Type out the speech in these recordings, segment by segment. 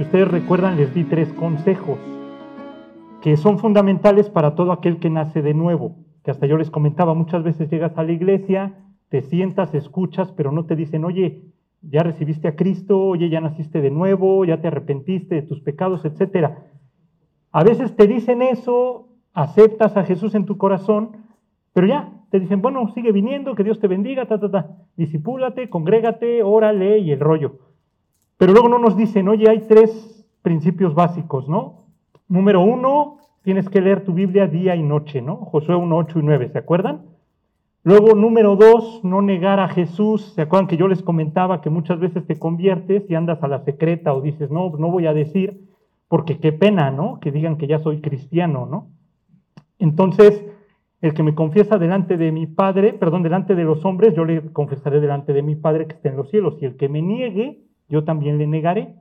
si ustedes recuerdan, les di tres consejos que son fundamentales para todo aquel que nace de nuevo, que hasta yo les comentaba, muchas veces llegas a la iglesia, te sientas, escuchas, pero no te dicen, oye, ya recibiste a Cristo, oye, ya naciste de nuevo, ya te arrepentiste de tus pecados, etc. A veces te dicen eso, aceptas a Jesús en tu corazón, pero ya, te dicen, bueno, sigue viniendo, que Dios te bendiga, ta, ta, ta, disipúlate, congrégate, órale y el rollo. Pero luego no nos dicen, oye, hay tres principios básicos, ¿no? Número uno, tienes que leer tu Biblia día y noche, ¿no? Josué 1, 8 y 9, ¿se acuerdan? Luego, número dos, no negar a Jesús. ¿Se acuerdan que yo les comentaba que muchas veces te conviertes y andas a la secreta o dices, no, no voy a decir, porque qué pena, ¿no? Que digan que ya soy cristiano, ¿no? Entonces, el que me confiesa delante de mi Padre, perdón, delante de los hombres, yo le confesaré delante de mi Padre que está en los cielos. Y el que me niegue, yo también le negaré.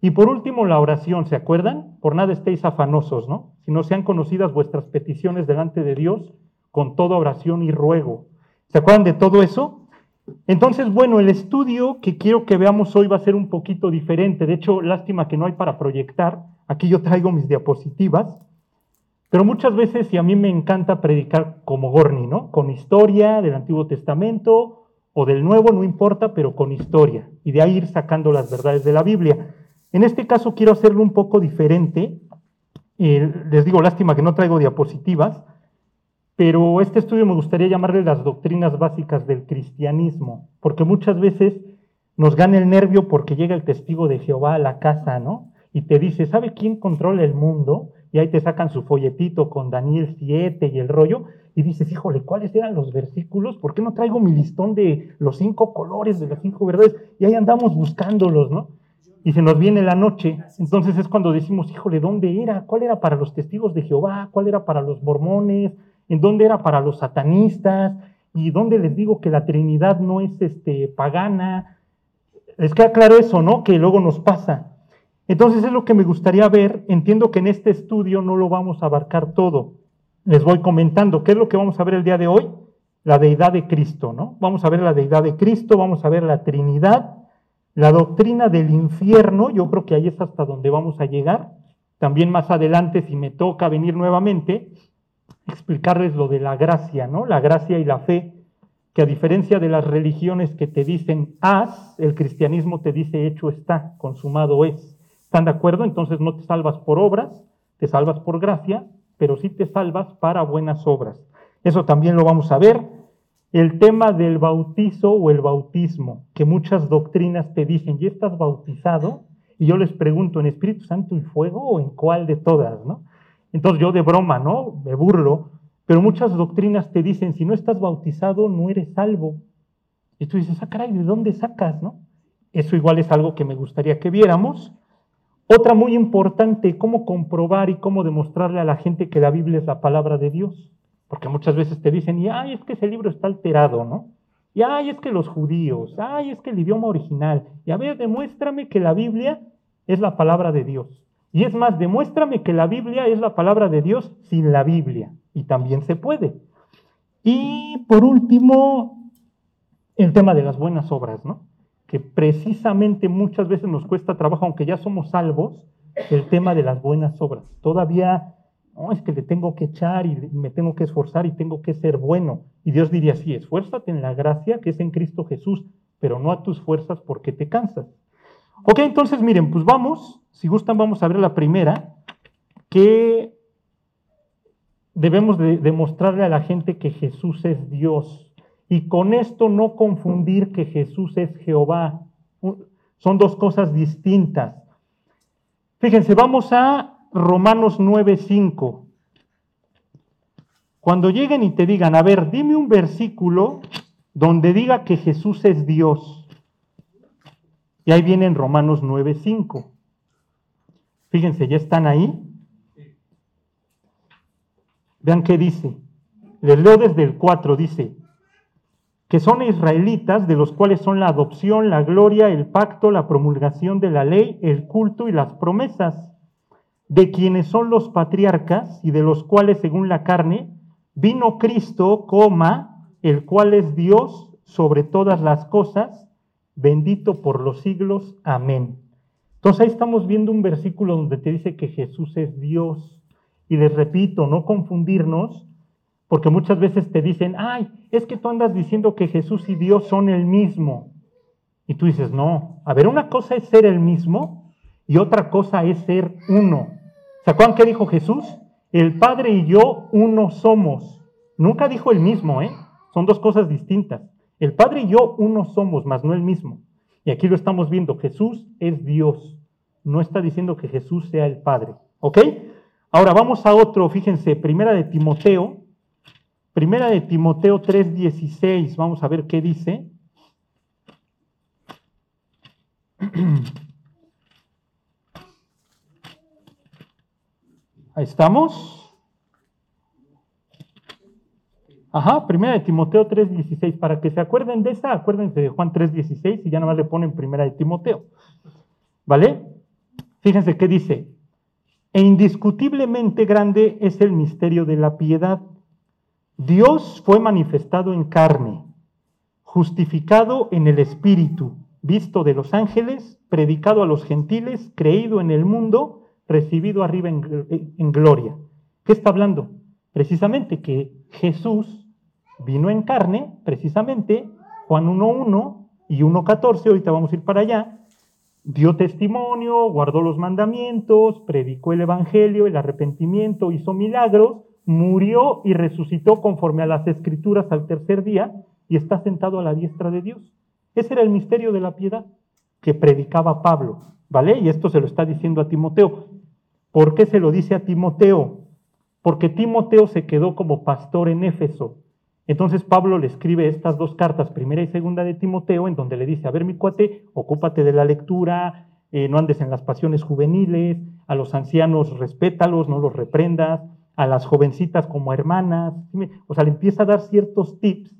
Y por último, la oración, ¿se acuerdan? Por nada estéis afanosos, ¿no? Si no sean conocidas vuestras peticiones delante de Dios, con toda oración y ruego. ¿Se acuerdan de todo eso? Entonces, bueno, el estudio que quiero que veamos hoy va a ser un poquito diferente. De hecho, lástima que no hay para proyectar. Aquí yo traigo mis diapositivas. Pero muchas veces, y a mí me encanta predicar como Gorni, ¿no? Con historia del Antiguo Testamento o del Nuevo, no importa, pero con historia. Y de ahí ir sacando las verdades de la Biblia. En este caso quiero hacerlo un poco diferente. Eh, les digo, lástima que no traigo diapositivas pero este estudio me gustaría llamarle las doctrinas básicas del cristianismo, porque muchas veces nos gana el nervio porque llega el testigo de Jehová a la casa, ¿no? Y te dice, ¿sabe quién controla el mundo? Y ahí te sacan su folletito con Daniel 7 y el rollo, y dices, híjole, ¿cuáles eran los versículos? ¿Por qué no traigo mi listón de los cinco colores, de las cinco verdades? Y ahí andamos buscándolos, ¿no? Y se nos viene la noche. Entonces es cuando decimos, híjole, ¿dónde era? ¿Cuál era para los testigos de Jehová? ¿Cuál era para los mormones? en dónde era para los satanistas y dónde les digo que la Trinidad no es este, pagana. Les queda claro eso, ¿no? Que luego nos pasa. Entonces es lo que me gustaría ver. Entiendo que en este estudio no lo vamos a abarcar todo. Les voy comentando. ¿Qué es lo que vamos a ver el día de hoy? La deidad de Cristo, ¿no? Vamos a ver la deidad de Cristo, vamos a ver la Trinidad, la doctrina del infierno, yo creo que ahí es hasta donde vamos a llegar. También más adelante, si me toca venir nuevamente, explicarles lo de la gracia, ¿no? La gracia y la fe, que a diferencia de las religiones que te dicen haz, el cristianismo te dice hecho está, consumado es. ¿Están de acuerdo? Entonces no te salvas por obras, te salvas por gracia, pero sí te salvas para buenas obras. Eso también lo vamos a ver. El tema del bautizo o el bautismo, que muchas doctrinas te dicen, ¿ya estás bautizado? Y yo les pregunto, ¿en Espíritu Santo y fuego o en cuál de todas? ¿no? Entonces yo de broma, ¿no? Me burlo, pero muchas doctrinas te dicen, si no estás bautizado, no eres salvo. Y tú dices, ah, caray, ¿de dónde sacas, no? Eso igual es algo que me gustaría que viéramos. Otra muy importante, cómo comprobar y cómo demostrarle a la gente que la Biblia es la palabra de Dios. Porque muchas veces te dicen, y ay, es que ese libro está alterado, ¿no? Y ay, es que los judíos, ay, es que el idioma original. Y a ver, demuéstrame que la Biblia es la palabra de Dios. Y es más, demuéstrame que la Biblia es la palabra de Dios sin la Biblia. Y también se puede. Y por último, el tema de las buenas obras, ¿no? Que precisamente muchas veces nos cuesta trabajo, aunque ya somos salvos, el tema de las buenas obras. Todavía, no, es que le tengo que echar y me tengo que esforzar y tengo que ser bueno. Y Dios diría, sí, esfuérzate en la gracia que es en Cristo Jesús, pero no a tus fuerzas porque te cansas. Ok, entonces miren, pues vamos, si gustan vamos a ver la primera, que debemos de demostrarle a la gente que Jesús es Dios. Y con esto no confundir que Jesús es Jehová. Son dos cosas distintas. Fíjense, vamos a Romanos 9:5. Cuando lleguen y te digan, a ver, dime un versículo donde diga que Jesús es Dios. Y ahí viene en Romanos 9:5. Fíjense, ya están ahí. Vean qué dice. Les leo desde el 4, dice, que son israelitas, de los cuales son la adopción, la gloria, el pacto, la promulgación de la ley, el culto y las promesas, de quienes son los patriarcas y de los cuales, según la carne, vino Cristo, coma, el cual es Dios sobre todas las cosas, bendito por los siglos. Amén. Entonces ahí estamos viendo un versículo donde te dice que Jesús es Dios. Y les repito, no confundirnos, porque muchas veces te dicen, ay, es que tú andas diciendo que Jesús y Dios son el mismo. Y tú dices, no, a ver, una cosa es ser el mismo y otra cosa es ser uno. ¿Se qué dijo Jesús? El Padre y yo uno somos. Nunca dijo el mismo, ¿eh? Son dos cosas distintas. El Padre y yo uno somos, mas no el mismo. Y aquí lo estamos viendo, Jesús es Dios. No está diciendo que Jesús sea el Padre. ¿Ok? Ahora vamos a otro, fíjense, primera de Timoteo, primera de Timoteo 3:16, vamos a ver qué dice. Ahí estamos. Ajá, primera de Timoteo 3.16. Para que se acuerden de esa, acuérdense de Juan 3.16 y ya nada más le ponen primera de Timoteo. ¿Vale? Fíjense qué dice. E indiscutiblemente grande es el misterio de la piedad. Dios fue manifestado en carne, justificado en el Espíritu, visto de los ángeles, predicado a los gentiles, creído en el mundo, recibido arriba en, gloria. ¿Qué está hablando? Precisamente que Jesús vino en carne, precisamente, Juan 1.1 y 1.14, ahorita vamos a ir para allá, dio testimonio, guardó los mandamientos, predicó el Evangelio, el arrepentimiento, hizo milagros, murió y resucitó conforme a las escrituras al tercer día y está sentado a la diestra de Dios. Ese era el misterio de la piedad que predicaba Pablo, ¿vale? Y esto se lo está diciendo a Timoteo. ¿Por qué se lo dice a Timoteo? Porque Timoteo se quedó como pastor en Éfeso entonces Pablo le escribe estas dos cartas, primera y segunda de Timoteo, en donde le dice, a ver mi cuate, ocúpate de la lectura, eh, no andes en las pasiones juveniles, a los ancianos respétalos, no los reprendas, a las jovencitas como hermanas, o sea, le empieza a dar ciertos tips.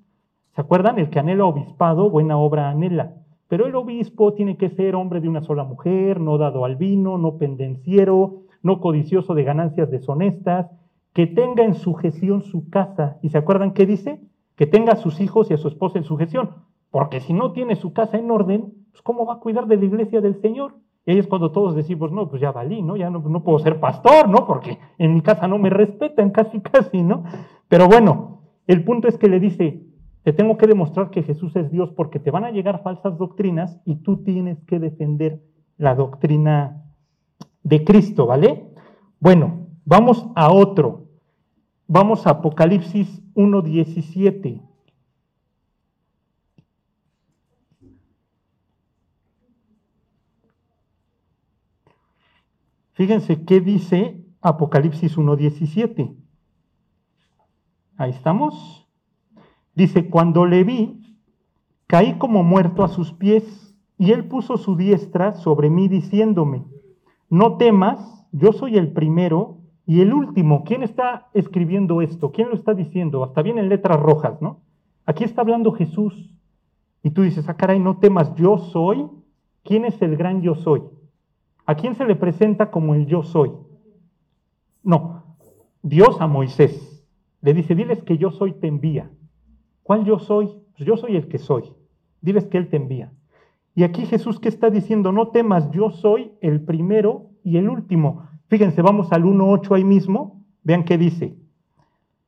¿Se acuerdan? El que anhela obispado, buena obra anhela. Pero el obispo tiene que ser hombre de una sola mujer, no dado al vino, no pendenciero, no codicioso de ganancias deshonestas, que tenga en sujeción su casa. ¿Y se acuerdan qué dice? Que tenga a sus hijos y a su esposa en sujeción. Porque si no tiene su casa en orden, pues ¿cómo va a cuidar de la iglesia del Señor? Y ahí es cuando todos decimos, no, pues ya valí, ¿no? Ya no, no puedo ser pastor, ¿no? Porque en mi casa no me respetan, casi, casi, ¿no? Pero bueno, el punto es que le dice, te tengo que demostrar que Jesús es Dios porque te van a llegar falsas doctrinas y tú tienes que defender la doctrina de Cristo, ¿vale? Bueno, vamos a otro. Vamos a Apocalipsis 1.17. Fíjense qué dice Apocalipsis 1.17. Ahí estamos. Dice, cuando le vi, caí como muerto a sus pies, y él puso su diestra sobre mí diciéndome, no temas, yo soy el primero y el último, ¿quién está escribiendo esto? ¿Quién lo está diciendo? Hasta bien en letras rojas, ¿no? Aquí está hablando Jesús. Y tú dices, ah, caray, no temas, yo soy. ¿Quién es el gran yo soy? ¿A quién se le presenta como el yo soy? No, Dios a Moisés. Le dice, diles que yo soy te envía. ¿Cuál yo soy? Pues yo soy el que soy. Diles que Él te envía. Y aquí Jesús que está diciendo, no temas, yo soy el primero y el último. Fíjense, vamos al 1.8 ahí mismo. Vean qué dice.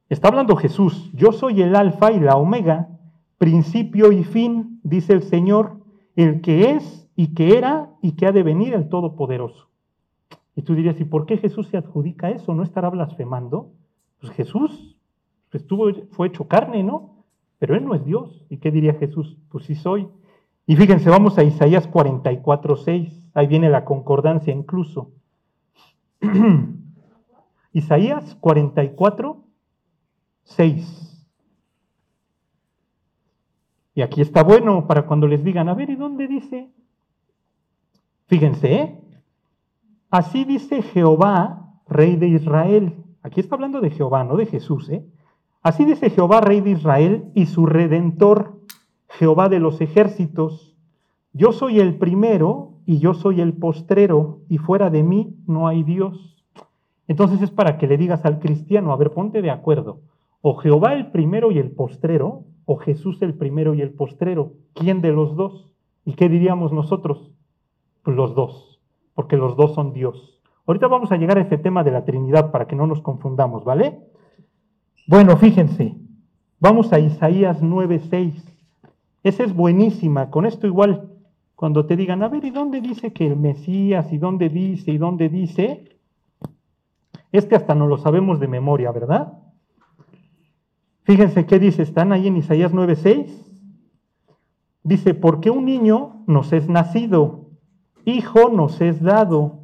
Está hablando Jesús. Yo soy el alfa y la omega, principio y fin, dice el Señor, el que es y que era y que ha de venir el Todopoderoso. Y tú dirías, ¿y por qué Jesús se adjudica eso? ¿No estará blasfemando? Pues Jesús estuvo, fue hecho carne, ¿no? Pero Él no es Dios. ¿Y qué diría Jesús? Pues sí soy. Y fíjense, vamos a Isaías 44, 6. Ahí viene la concordancia incluso. Isaías 44, 6. Y aquí está bueno para cuando les digan, a ver, ¿y dónde dice? Fíjense, ¿eh? Así dice Jehová, rey de Israel. Aquí está hablando de Jehová, no de Jesús, ¿eh? Así dice Jehová, rey de Israel, y su redentor, Jehová de los ejércitos. Yo soy el primero y yo soy el postrero y fuera de mí no hay Dios. Entonces es para que le digas al cristiano, a ver, ponte de acuerdo, o Jehová el primero y el postrero, o Jesús el primero y el postrero. ¿Quién de los dos? ¿Y qué diríamos nosotros? Pues los dos. porque los dos son Dios. Ahorita vamos a llegar a ese tema de la Trinidad para que no nos confundamos, ¿vale? Bueno, fíjense, vamos a Isaías 9:6. Esa es buenísima, con esto igual, cuando te digan, a ver, ¿y dónde dice que el Mesías? ¿Y dónde dice? ¿Y dónde dice? Es que hasta no lo sabemos de memoria, ¿verdad? Fíjense qué dice, están ahí en Isaías 9:6. Dice, porque un niño nos es nacido, hijo nos es dado,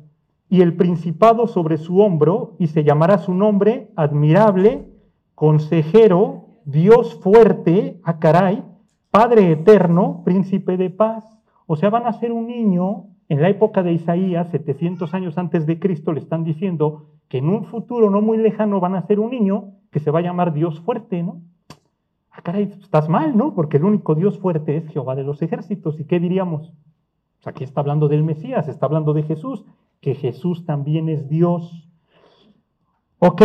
y el principado sobre su hombro, y se llamará su nombre admirable, consejero, Dios fuerte, a ah, caray, Padre eterno, príncipe de paz. O sea, van a ser un niño, en la época de Isaías, 700 años antes de Cristo, le están diciendo que en un futuro no muy lejano van a ser un niño que se va a llamar Dios fuerte, ¿no? Ah, caray, estás mal, ¿no? Porque el único Dios fuerte es Jehová de los ejércitos. ¿Y qué diríamos? Aquí está hablando del Mesías, está hablando de Jesús, que Jesús también es Dios. ¿Ok?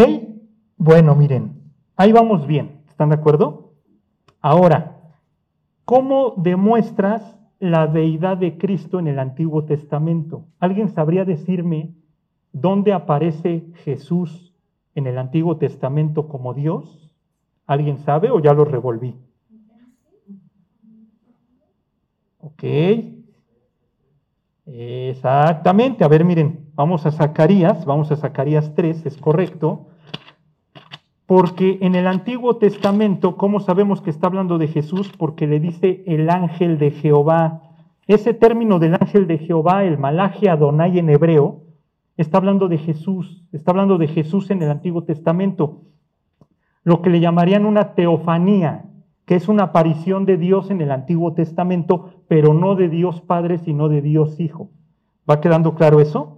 Bueno, miren, ahí vamos bien, ¿están de acuerdo? Ahora, ¿cómo demuestras la deidad de Cristo en el Antiguo Testamento? ¿Alguien sabría decirme dónde aparece Jesús en el Antiguo Testamento como Dios? ¿Alguien sabe o ya lo revolví? Ok. Exactamente. A ver, miren, vamos a Zacarías, vamos a Zacarías 3, es correcto. Porque en el Antiguo Testamento, ¿cómo sabemos que está hablando de Jesús? Porque le dice el ángel de Jehová. Ese término del ángel de Jehová, el malaje Adonai en hebreo, está hablando de Jesús, está hablando de Jesús en el Antiguo Testamento lo que le llamarían una teofanía, que es una aparición de Dios en el Antiguo Testamento, pero no de Dios Padre, sino de Dios Hijo. ¿Va quedando claro eso?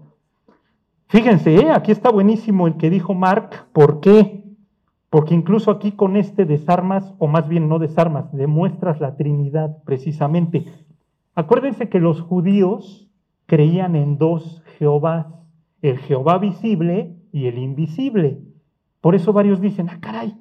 Fíjense, ¿eh? aquí está buenísimo el que dijo Mark. ¿Por qué? Porque incluso aquí con este desarmas, o más bien no desarmas, demuestras la Trinidad precisamente. Acuérdense que los judíos creían en dos Jehovás, el Jehová visible y el invisible. Por eso varios dicen, ah, caray,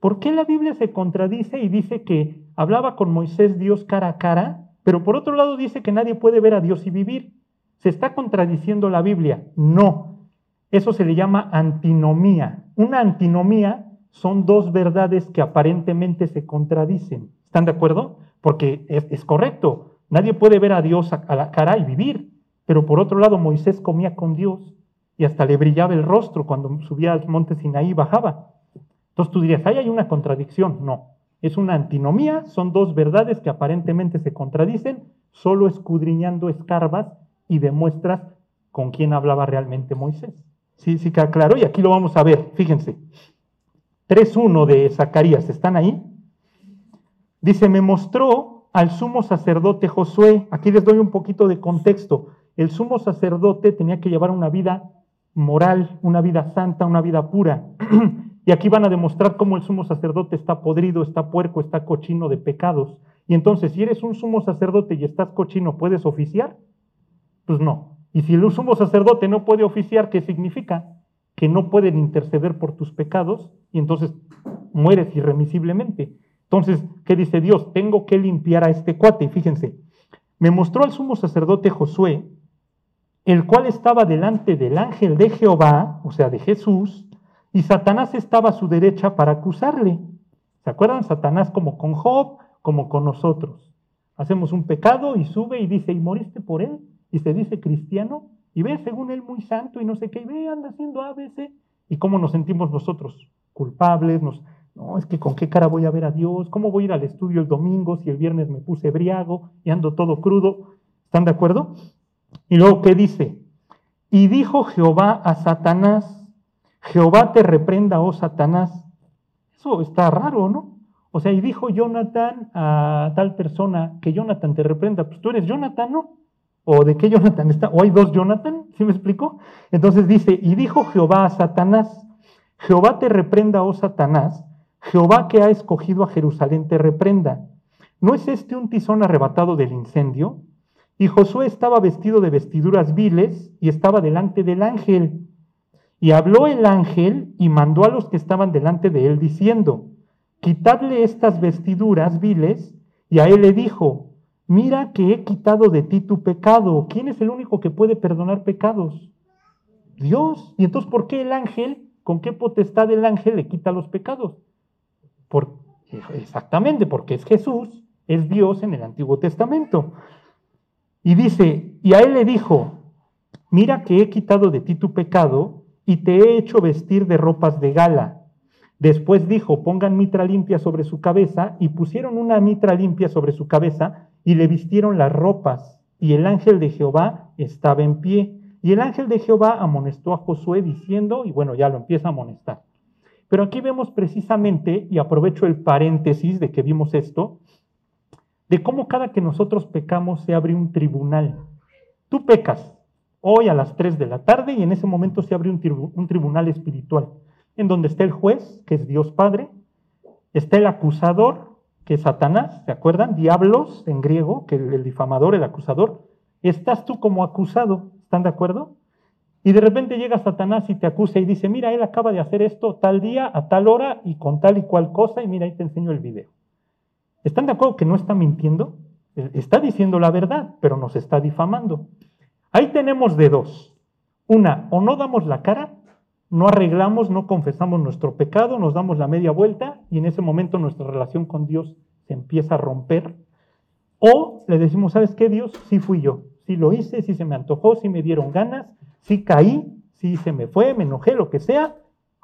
¿por qué la Biblia se contradice y dice que hablaba con Moisés Dios cara a cara, pero por otro lado dice que nadie puede ver a Dios y vivir? ¿Se está contradiciendo la Biblia? No. Eso se le llama antinomía. Una antinomía son dos verdades que aparentemente se contradicen. ¿Están de acuerdo? Porque es, correcto. Nadie puede ver a Dios a la cara y vivir. Pero por otro lado, Moisés comía con Dios y hasta le brillaba el rostro cuando subía al monte Sinaí y bajaba. Entonces tú dirías, ahí hay una contradicción. No, es una antinomía, son dos verdades que aparentemente se contradicen, solo escudriñando escarbas y demuestras con quién hablaba realmente Moisés. Sí, sí claro, y aquí lo vamos a ver, fíjense. 3.1 de Zacarías, ¿están ahí? Dice, me mostró al sumo sacerdote Josué, aquí les doy un poquito de contexto, el sumo sacerdote tenía que llevar una vida moral, una vida santa, una vida pura. y aquí van a demostrar cómo el sumo sacerdote está podrido, está puerco, está cochino de pecados. Y entonces, si eres un sumo sacerdote y estás cochino, ¿puedes oficiar? Pues no. Y si el sumo sacerdote no puede oficiar, ¿qué significa? Que no pueden interceder por tus pecados y entonces mueres irremisiblemente. Entonces, ¿qué dice Dios? Tengo que limpiar a este cuate. fíjense, me mostró al sumo sacerdote Josué el cual estaba delante del ángel de Jehová, o sea, de Jesús, y Satanás estaba a su derecha para acusarle. ¿Se acuerdan? Satanás como con Job, como con nosotros. Hacemos un pecado y sube y dice, ¿y moriste por él? Y se dice cristiano, y ve según él muy santo y no sé qué, y ve, anda haciendo ABC. ¿Y cómo nos sentimos nosotros? Culpables, nos, no, es que con qué cara voy a ver a Dios, cómo voy a ir al estudio el domingo si el viernes me puse briago y ando todo crudo. ¿Están de acuerdo? Y luego, ¿qué dice? Y dijo Jehová a Satanás, Jehová te reprenda, oh Satanás. Eso está raro, ¿no? O sea, y dijo Jonathan a tal persona que Jonathan te reprenda. Pues tú eres Jonathan, ¿no? ¿O de qué Jonathan está? ¿O hay dos Jonathan? ¿Sí me explico? Entonces dice, y dijo Jehová a Satanás, Jehová te reprenda, oh Satanás, Jehová que ha escogido a Jerusalén te reprenda. ¿No es este un tizón arrebatado del incendio? Y Josué estaba vestido de vestiduras viles y estaba delante del ángel. Y habló el ángel y mandó a los que estaban delante de él diciendo, quitadle estas vestiduras viles. Y a él le dijo, mira que he quitado de ti tu pecado. ¿Quién es el único que puede perdonar pecados? Dios. ¿Y entonces por qué el ángel, con qué potestad el ángel le quita los pecados? Por, exactamente, porque es Jesús, es Dios en el Antiguo Testamento. Y dice, y a él le dijo, mira que he quitado de ti tu pecado y te he hecho vestir de ropas de gala. Después dijo, pongan mitra limpia sobre su cabeza y pusieron una mitra limpia sobre su cabeza y le vistieron las ropas. Y el ángel de Jehová estaba en pie. Y el ángel de Jehová amonestó a Josué diciendo, y bueno, ya lo empieza a amonestar. Pero aquí vemos precisamente, y aprovecho el paréntesis de que vimos esto, de cómo cada que nosotros pecamos se abre un tribunal. Tú pecas hoy a las 3 de la tarde y en ese momento se abre un, un tribunal espiritual, en donde está el juez, que es Dios Padre, está el acusador, que es Satanás, ¿se acuerdan? Diablos en griego, que el, el difamador, el acusador. Estás tú como acusado, ¿están de acuerdo? Y de repente llega Satanás y te acusa y dice, mira, él acaba de hacer esto tal día, a tal hora y con tal y cual cosa, y mira, ahí te enseño el video. ¿Están de acuerdo que no está mintiendo? Eh, está diciendo la verdad, pero nos está difamando. Ahí tenemos de dos. Una, o no damos la cara, no arreglamos, no confesamos nuestro pecado, nos damos la media vuelta y en ese momento nuestra relación con Dios se empieza a romper. O le decimos, ¿sabes qué, Dios? Sí fui yo, sí lo hice, sí se me antojó, sí me dieron ganas, sí caí, sí se me fue, me enojé, lo que sea.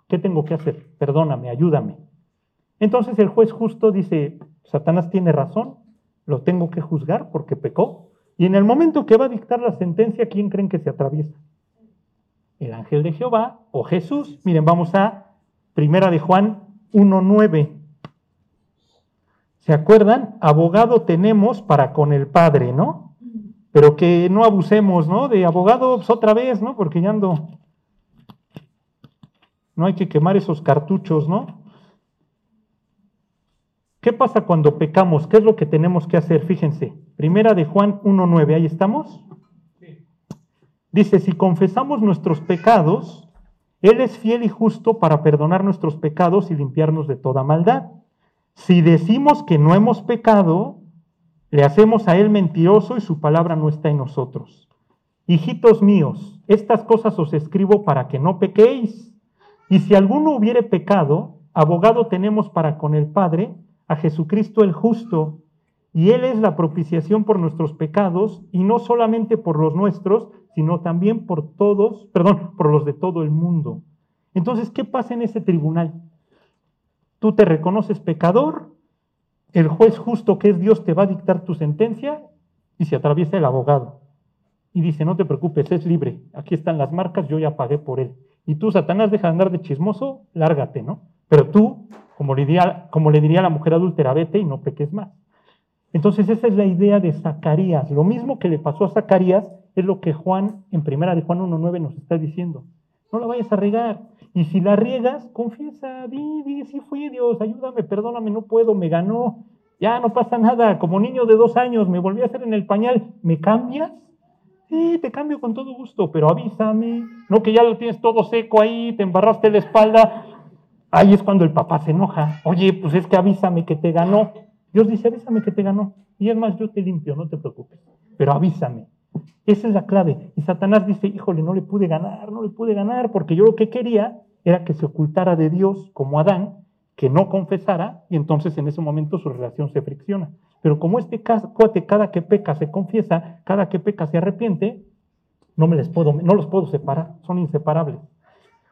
¿Qué tengo que hacer? Perdóname, ayúdame. Entonces el juez justo dice, Satanás tiene razón, lo tengo que juzgar porque pecó. Y en el momento que va a dictar la sentencia, ¿quién creen que se atraviesa? El ángel de Jehová o Jesús. Miren, vamos a Primera de Juan 1.9. ¿Se acuerdan? Abogado tenemos para con el Padre, ¿no? Pero que no abusemos, ¿no? De abogados pues, otra vez, ¿no? Porque ya ando... No hay que quemar esos cartuchos, ¿no? ¿Qué pasa cuando pecamos? ¿Qué es lo que tenemos que hacer? Fíjense, primera de Juan 1.9, ¿ahí estamos? Dice, si confesamos nuestros pecados, Él es fiel y justo para perdonar nuestros pecados y limpiarnos de toda maldad. Si decimos que no hemos pecado, le hacemos a Él mentiroso y su palabra no está en nosotros. Hijitos míos, estas cosas os escribo para que no pequéis. Y si alguno hubiere pecado, abogado tenemos para con el Padre, a Jesucristo el justo, y Él es la propiciación por nuestros pecados, y no solamente por los nuestros, sino también por todos, perdón, por los de todo el mundo. Entonces, ¿qué pasa en ese tribunal? Tú te reconoces pecador, el juez justo que es Dios te va a dictar tu sentencia y se atraviesa el abogado. Y dice, no te preocupes, es libre, aquí están las marcas, yo ya pagué por él. Y tú, Satanás, deja de andar de chismoso, lárgate, ¿no? Pero tú como le, diría, la mujer adúltera, vete y no peques más. Entonces esa es la idea de Zacarías. Lo mismo que le pasó a Zacarías es lo que Juan, en primera de Juan 1.9 nos está diciendo. No la vayas a regar. Y si la riegas, confiesa, di, di, sí fui Dios, ayúdame, perdóname, no puedo, me ganó. Ya no pasa nada, como niño de dos años me volví a hacer en el pañal, ¿me cambias? Sí, te cambio con todo gusto, pero avísame. No que ya lo tienes todo seco ahí, te embarraste la espalda, Ahí es cuando el papá se enoja. Oye, pues es que avísame que te ganó. Dios dice, avísame que te ganó. Y es más, yo te limpio, no te preocupes. Pero avísame. Esa es la clave. Y Satanás dice, híjole, no le pude ganar, no le pude ganar, porque yo lo que quería era que se ocultara de Dios como Adán, que no confesara, y entonces en ese momento su relación se fricciona. Pero como este cuate cada que peca se confiesa, cada que peca se arrepiente, no me les puedo, no los puedo separar, son inseparables.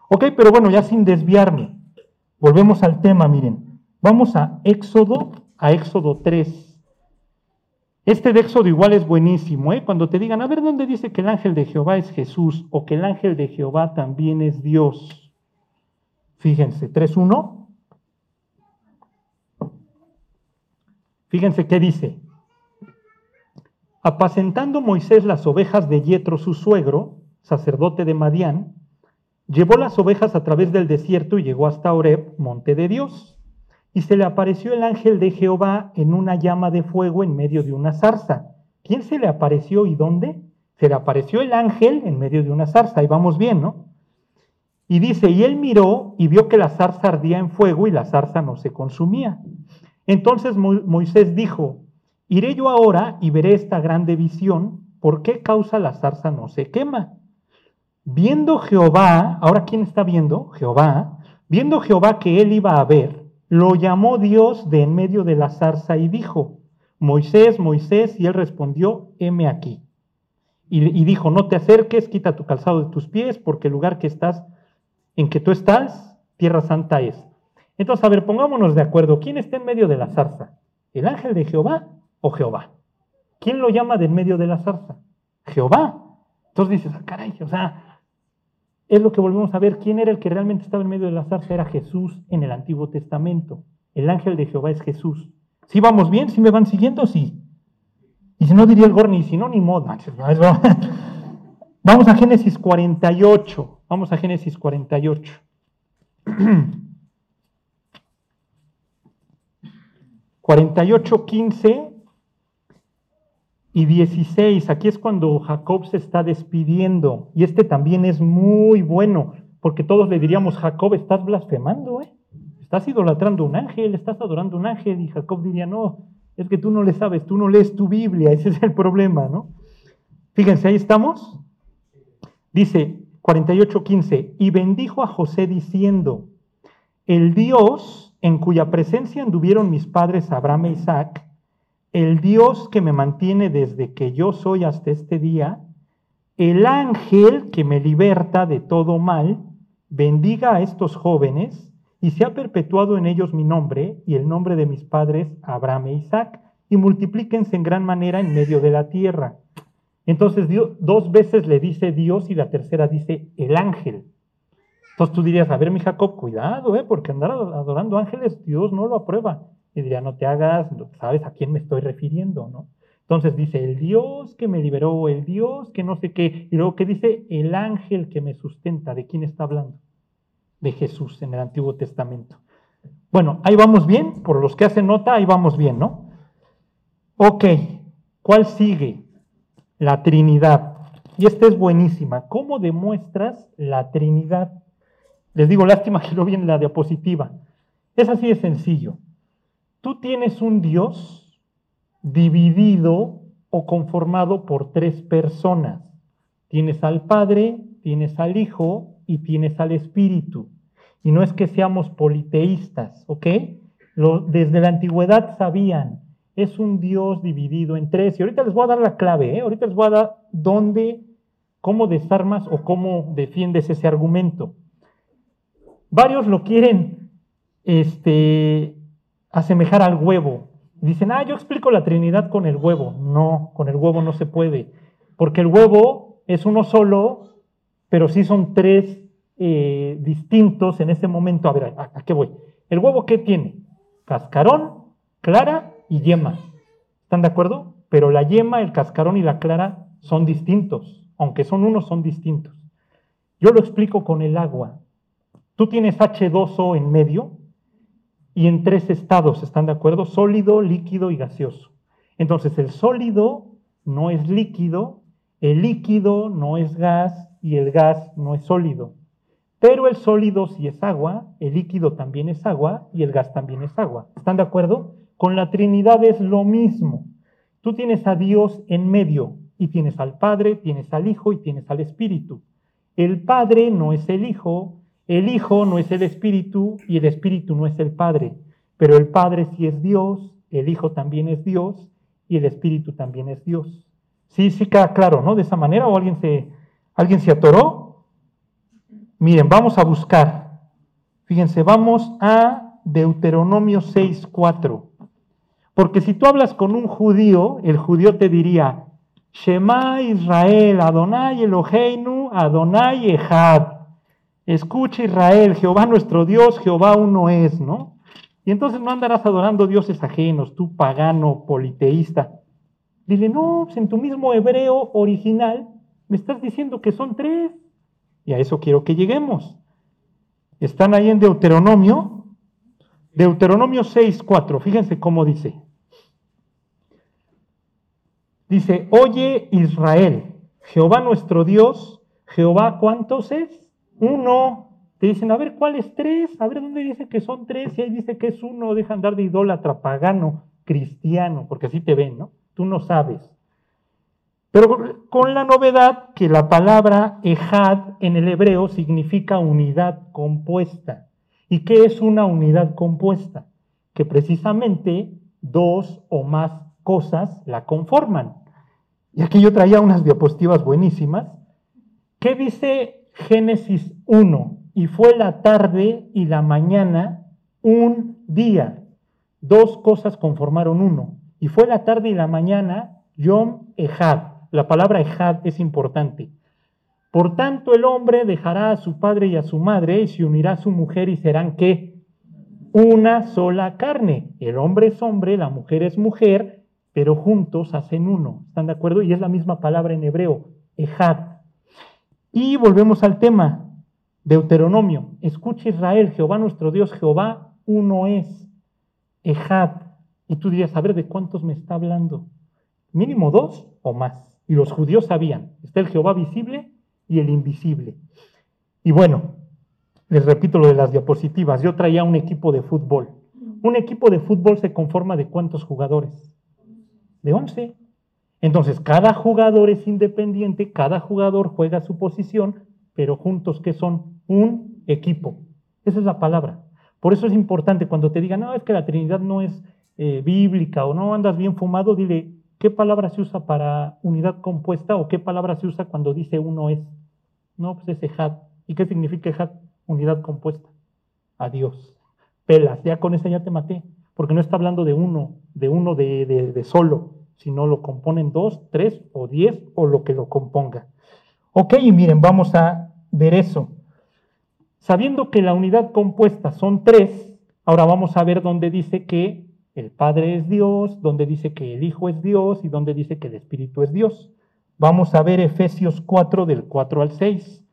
Ok, pero bueno, ya sin desviarme. Volvemos al tema, miren. Vamos a Éxodo, a Éxodo 3. Este de Éxodo igual es buenísimo, ¿eh? Cuando te digan, a ver, ¿dónde dice que el ángel de Jehová es Jesús o que el ángel de Jehová también es Dios? Fíjense, 3.1. Fíjense qué dice. Apacentando Moisés las ovejas de Yetro, su suegro, sacerdote de Madián, Llevó las ovejas a través del desierto y llegó hasta Oreb, monte de Dios. Y se le apareció el ángel de Jehová en una llama de fuego en medio de una zarza. ¿Quién se le apareció y dónde? Se le apareció el ángel en medio de una zarza. Ahí vamos bien, ¿no? Y dice, y él miró y vio que la zarza ardía en fuego y la zarza no se consumía. Entonces Moisés dijo, Iré yo ahora y veré esta grande visión, ¿por qué causa la zarza no se quema? Viendo Jehová, ahora ¿quién está viendo? Jehová, viendo Jehová que él iba a ver, lo llamó Dios de en medio de la zarza y dijo, Moisés, Moisés, y él respondió, heme aquí. Y, dijo, no te acerques, quita tu calzado de tus pies, porque el lugar que estás, en que tú estás, tierra santa es. Entonces, a ver, pongámonos de acuerdo, ¿quién está en medio de la zarza? ¿El ángel de Jehová o Jehová? ¿Quién lo llama de en medio de la zarza? Jehová. Entonces dices, ah, caray, o sea, es lo que volvemos a ver, ¿quién era el que realmente estaba en medio de la zarza? Era Jesús en el Antiguo Testamento. El ángel de Jehová es Jesús. ¿Sí vamos bien? ¿Sí me van siguiendo? Sí. Y si no diría el Gorni, si no, ni modo. Vamos a Génesis 48. Vamos a Génesis 48. 48, 15 y 16. Aquí es cuando Jacob se está despidiendo. Y este también es muy bueno, porque todos le diríamos, Jacob, estás blasfemando, ¿eh? Estás idolatrando un ángel, estás adorando un ángel. Y Jacob diría, no, es que tú no le sabes, tú no lees tu Biblia, ese es el problema, ¿no? Fíjense, ahí estamos. Dice 48:15, y bendijo a José diciendo, el Dios en cuya presencia anduvieron mis padres Abraham e Isaac, el Dios que me mantiene desde que yo soy hasta este día, el ángel que me liberta de todo mal, bendiga a estos jóvenes y se ha perpetuado en ellos mi nombre y el nombre de mis padres Abraham e Isaac, y multiplíquense en gran manera en medio de la tierra. Entonces dos veces le dice Dios y la tercera dice el ángel. Entonces tú dirías, a ver, mi Jacob, cuidado, ¿eh? porque andar adorando ángeles, Dios no lo aprueba. Y diría, no te hagas, sabes a quién me estoy refiriendo, ¿no? Entonces dice, el Dios que me liberó, el Dios que no sé qué. Y luego que dice, el ángel que me sustenta. ¿De quién está hablando? De Jesús en el Antiguo Testamento. Bueno, ahí vamos bien. Por los que hacen nota, ahí vamos bien, ¿no? Ok, ¿cuál sigue? La Trinidad. Y esta es buenísima. ¿Cómo demuestras la Trinidad? Les digo, lástima que no viene la diapositiva. Es así de sencillo. Tú tienes un Dios dividido o conformado por tres personas. Tienes al Padre, tienes al Hijo y tienes al Espíritu. Y no es que seamos politeístas, ¿ok? desde la antigüedad sabían, es un Dios dividido en tres. Y ahorita les voy a dar la clave, ¿eh? ahorita les voy a dar dónde, cómo desarmas o cómo defiendes ese argumento. Varios lo quieren este, asemejar al huevo. Dicen, ah, yo explico la Trinidad con el huevo. No, con el huevo no se puede, porque el huevo es uno solo, pero sí son tres eh, distintos en ese momento. A ver, ¿a, qué voy? ¿El huevo qué tiene? Cascarón, clara y yema. ¿Están de acuerdo? Pero la yema, el cascarón y la clara son distintos. Aunque son unos, son distintos. Yo lo explico con el agua. Tú tienes H2O en medio y en tres estados, ¿están de acuerdo? Sólido, líquido y gaseoso. Entonces el sólido no es líquido, el líquido no es gas y el gas no es sólido. Pero el sólido sí es agua, el líquido también es agua y el gas también es agua. ¿Están de acuerdo? Con la Trinidad es lo mismo. Tú tienes a Dios en medio y tienes al Padre, tienes al Hijo y tienes al Espíritu. El Padre no es el Hijo, el Hijo no es el Espíritu y el Espíritu no es el Padre, pero el Padre sí es Dios, el Hijo también es Dios y el Espíritu también es Dios. Sí, sí queda claro, ¿no? De esa manera, o alguien se, alguien se atoró. Miren, vamos a buscar. Fíjense, vamos a Deuteronomio 6.4. Porque si tú hablas con un judío, el judío te diría, Shema Israel, Adonai Eloheinu, Adonai Echad. Escucha Israel, Jehová nuestro Dios, Jehová uno es, ¿no? Y entonces no andarás adorando dioses ajenos, tú pagano, politeísta. Dile, no, pues en tu mismo hebreo original me estás diciendo que son tres. Y a eso quiero que lleguemos. Están ahí en Deuteronomio, Deuteronomio 6, 4. Fíjense cómo dice. Dice, oye Israel, Jehová nuestro Dios, Jehová cuántos es? Uno. Te dicen, a ver, ¿cuál es tres? A ver, ¿dónde dice que son tres? Y ahí dice que es uno, deja andar de idólatra, pagano. cristiano, porque así te ven, ¿no? Tú no sabes. Pero con la novedad que la palabra ejad en el hebreo significa unidad compuesta. ¿Y qué es una unidad compuesta? Que precisamente dos o más cosas la conforman. Y aquí yo traía unas diapositivas buenísimas. ¿Qué dice Génesis 1? Y fue la tarde y la mañana un día. Dos cosas conformaron uno. Y fue la tarde y la mañana Yom Ejad. La palabra Ejad es importante. Por tanto, el hombre dejará a su padre y a su madre y se unirá a su mujer y serán qué? Una sola carne. El hombre es hombre, la mujer es mujer, pero juntos hacen uno. ¿Están de acuerdo? Y es la misma palabra en hebreo, Ejad. Y volvemos al tema, Deuteronomio. Escucha Israel, Jehová nuestro Dios, Jehová uno es, Ejad. Y tú dirías, a ver, ¿de cuántos me está hablando? Mínimo dos o más. Y los judíos sabían, está el Jehová visible y el invisible. Y bueno, les repito lo de las diapositivas. Yo traía un equipo de fútbol. Un equipo de fútbol se conforma de cuántos jugadores? De 11. Entonces, cada jugador es independiente, cada jugador juega su posición, pero juntos que son un equipo. Esa es la palabra. Por eso es importante cuando te digan, no, es que la Trinidad no es eh, bíblica o no andas bien fumado, dile, ¿qué palabra se usa para unidad compuesta o qué palabra se usa cuando dice uno es? No, pues es ejad. ¿Y qué significa ejad? Unidad compuesta. Adiós. Pelas, ya con esa ya te maté, porque no está hablando de uno, de uno de, de solo, sino lo componen dos, tres o diez o lo que lo componga. Ok, y miren, vamos a ver eso. Sabiendo que la unidad compuesta son tres, ahora vamos a ver dónde dice que el Padre es Dios, dónde dice que el Hijo es Dios y dónde dice que el Espíritu es Dios. Vamos a ver Efesios 4 del 4 al 6.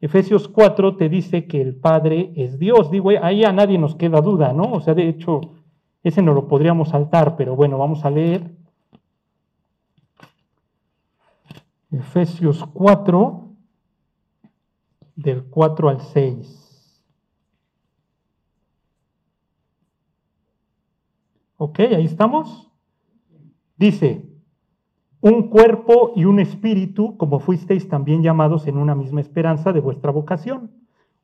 Efesios 4 te dice que el Padre es Dios. Digo, ahí a nadie nos queda duda, ¿no? O sea, de hecho, ese no lo podríamos saltar, pero bueno, vamos a leer. Efesios 4, del 4 al 6. ¿Ok? Ahí estamos. Dice, un cuerpo y un espíritu, como fuisteis también llamados en una misma esperanza de vuestra vocación.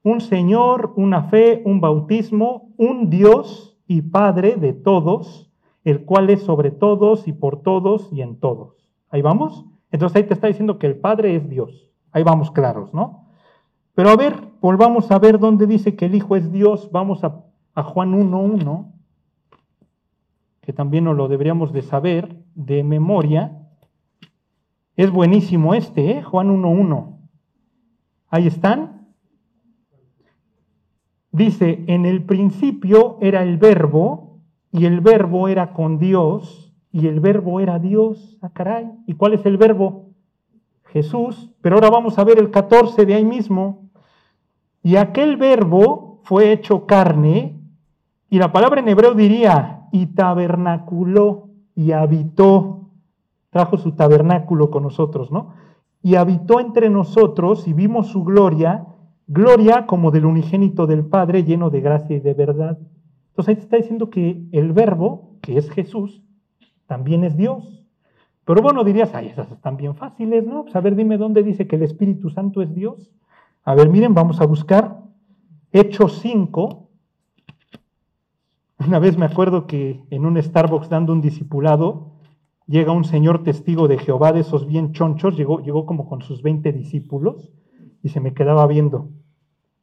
Un Señor, una fe, un bautismo, un Dios y Padre de todos, el cual es sobre todos y por todos y en todos. Ahí vamos. Entonces ahí te está diciendo que el Padre es Dios. Ahí vamos claros, ¿no? Pero a ver, volvamos a ver dónde dice que el Hijo es Dios. Vamos a, a Juan 1.1, que también nos lo deberíamos de saber de memoria. Es buenísimo este, ¿eh? Juan 1.1. Ahí están. Dice, en el principio era el verbo y el verbo era con Dios y el verbo era Dios. Ah, caray. ¿Y cuál es el verbo? Jesús. Pero ahora vamos a ver el 14 de ahí mismo. Y aquel verbo fue hecho carne y la palabra en hebreo diría y tabernaculó y habitó trajo su tabernáculo con nosotros, ¿no? Y habitó entre nosotros y vimos su gloria, gloria como del unigénito del Padre, lleno de gracia y de verdad. Entonces ahí está diciendo que el verbo, que es Jesús, también es Dios. Pero bueno, dirías, ay, esas están bien fáciles, ¿no? Pues a ver, dime dónde dice que el Espíritu Santo es Dios. A ver, miren, vamos a buscar Hechos 5. Una vez me acuerdo que en un Starbucks dando un discipulado, llega un señor testigo de Jehová, de esos bien chonchos, llegó, llegó como con sus 20 discípulos y se me quedaba viendo.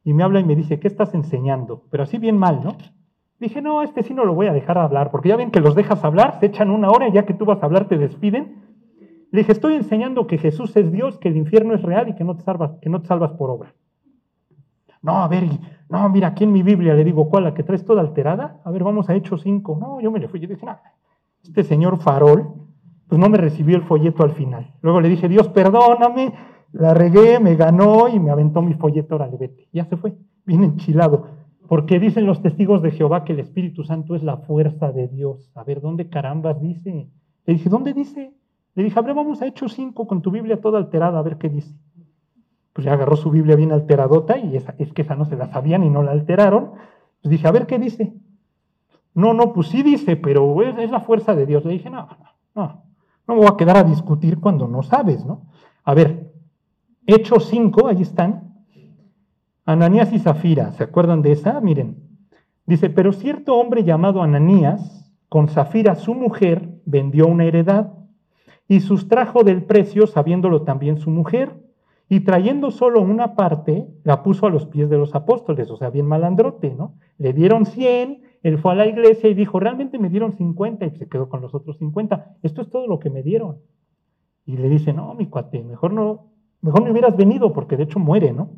Y me habla y me dice, ¿qué estás enseñando? Pero así bien mal, ¿no? Dije, no, este sí no lo voy a dejar hablar, porque ya ven que los dejas hablar, se echan una hora y ya que tú vas a hablar te despiden. Le dije, estoy enseñando que Jesús es Dios, que el infierno es real y que no te salvas, que no te salvas por obra. No, a ver, no, mira, aquí en mi Biblia le digo, ¿cuál? ¿La que traes toda alterada? A ver, vamos a Hechos 5. No, yo me le fui. Yo dije, no, este señor farol pues no me recibió el folleto al final. Luego le dije, Dios, perdóname, la regué, me ganó y me aventó mi folleto, órale, vete. Ya se fue, bien enchilado. Porque dicen los testigos de Jehová que el Espíritu Santo es la fuerza de Dios. A ver, ¿dónde carambas dice? Le dije, ¿dónde dice? Le dije, a ver, vamos a Hechos 5 con tu Biblia toda alterada, a ver qué dice. Pues ya agarró su Biblia bien alteradota y esa, es que esa no se la sabían y no la alteraron. Pues dije, a ver qué dice. No, no, pues sí dice, pero es, la fuerza de Dios. Le dije, no, no, no, no me voy a quedar a discutir cuando no sabes, ¿no? A ver, Hechos 5, ahí están. Ananías y Zafira, ¿se acuerdan de esa? Miren, dice, pero cierto hombre llamado Ananías, con Zafira su mujer, vendió una heredad y sustrajo del precio, sabiéndolo también su mujer, y trayendo solo una parte, la puso a los pies de los apóstoles, o sea, bien malandrote, ¿no? Le dieron 100, él fue a la iglesia y dijo, realmente me dieron 50 y se quedó con los otros 50. Esto es todo lo que me dieron. Y le dice, no, mi cuate, mejor no, mejor no hubieras venido porque de hecho muere, ¿no?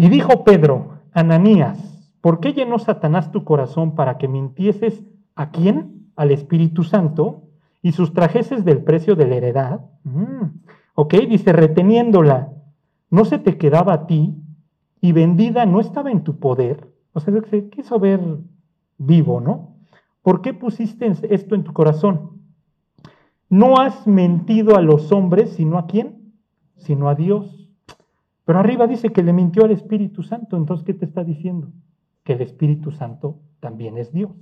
Y dijo Pedro, Ananías, ¿por qué llenó Satanás tu corazón para que mintieses a quién? Al Espíritu Santo y sustrajeses del precio de la heredad. Mm, ok, dice, reteniéndola, no se te quedaba a ti y vendida no estaba en tu poder. O sea, se quiso ver vivo, ¿no? ¿Por qué pusiste esto en tu corazón? No has mentido a los hombres, sino a quién? Sino a Dios. Pero arriba dice que le mintió al Espíritu Santo. Entonces, ¿qué te está diciendo? Que el Espíritu Santo también es Dios.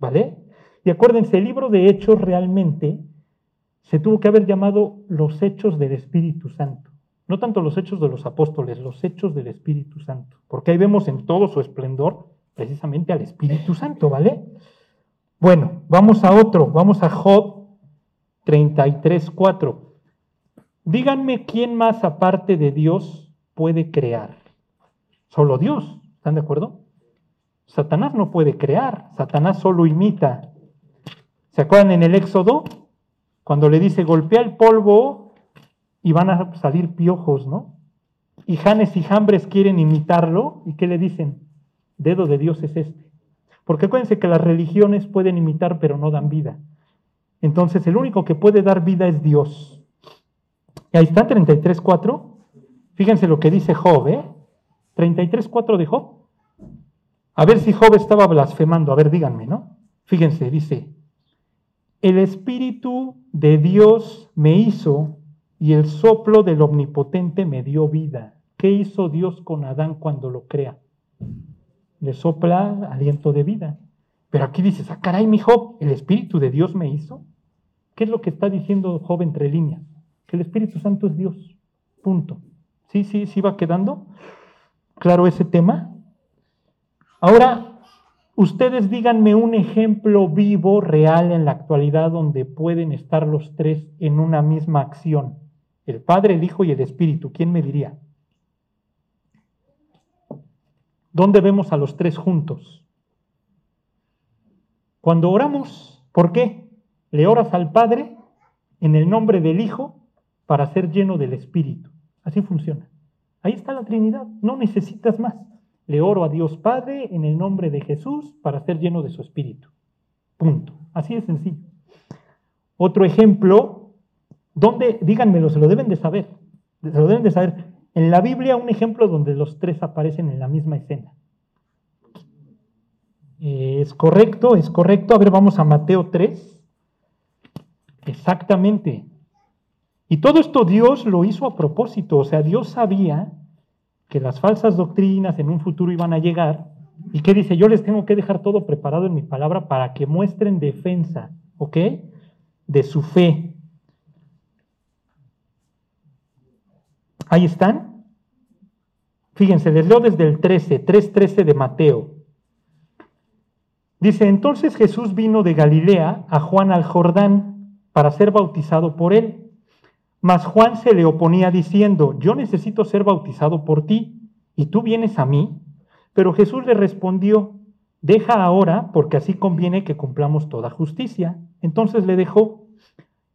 ¿Vale? Y acuérdense, el libro de Hechos realmente se tuvo que haber llamado los Hechos del Espíritu Santo. No tanto los Hechos de los Apóstoles, los Hechos del Espíritu Santo. Porque ahí vemos en todo su esplendor precisamente al Espíritu Santo, ¿vale? Bueno, vamos a otro, vamos a Job 33.4. Díganme quién más aparte de Dios puede crear. Solo Dios, ¿están de acuerdo? Satanás no puede crear, Satanás solo imita. ¿Se acuerdan en el Éxodo? Cuando le dice, golpea el polvo y van a salir piojos, ¿no? Y Janes y Jambres quieren imitarlo, ¿y qué le dicen? Dedo de Dios es este. Porque acuérdense que las religiones pueden imitar, pero no dan vida. Entonces, el único que puede dar vida es Dios. Y ahí está 33.4. Fíjense lo que dice Job, ¿eh? 33.4 de Job. A ver si Job estaba blasfemando. A ver, díganme, ¿no? Fíjense, dice, el Espíritu de Dios me hizo y el soplo del Omnipotente me dio vida. ¿Qué hizo Dios con Adán cuando lo crea? Le sopla aliento de vida. Pero aquí dices, ah, mi Job, ¿el Espíritu de Dios me hizo? ¿Qué es lo que está diciendo Job entre líneas? Que el Espíritu Santo es Dios. Punto. ¿Sí, sí, sí va quedando claro ese tema? Ahora, Ustedes díganme un ejemplo vivo, real en la actualidad donde pueden estar los tres en una misma acción. El Padre, el Hijo y el Espíritu. ¿Quién me diría? ¿Dónde vemos a los tres juntos? Cuando oramos, ¿por qué? Le oras al Padre en el nombre del Hijo para ser lleno del Espíritu. Así funciona. Ahí está la Trinidad. No necesitas más. Le oro a Dios Padre en el nombre de Jesús para ser lleno de su Espíritu. Punto. Así de sencillo. Otro ejemplo, donde, díganmelo, se lo deben de saber. Se lo deben de saber. En la Biblia, un ejemplo donde los tres aparecen en la misma escena. Es correcto, es correcto. A ver, vamos a Mateo 3. Exactamente. Y todo esto Dios lo hizo a propósito. O sea, Dios sabía que las falsas doctrinas en un futuro iban a llegar y que dice, yo les tengo que dejar todo preparado en mi palabra para que muestren defensa, ¿ok? De su fe. Ahí están. Fíjense, les leo desde el 13, 3.13 de Mateo. Dice, entonces Jesús vino de Galilea a Juan al Jordán para ser bautizado por él. Mas Juan se le oponía diciendo, yo necesito ser bautizado por ti, y tú vienes a mí. Pero Jesús le respondió, deja ahora, porque así conviene que cumplamos toda justicia. Entonces le dejó.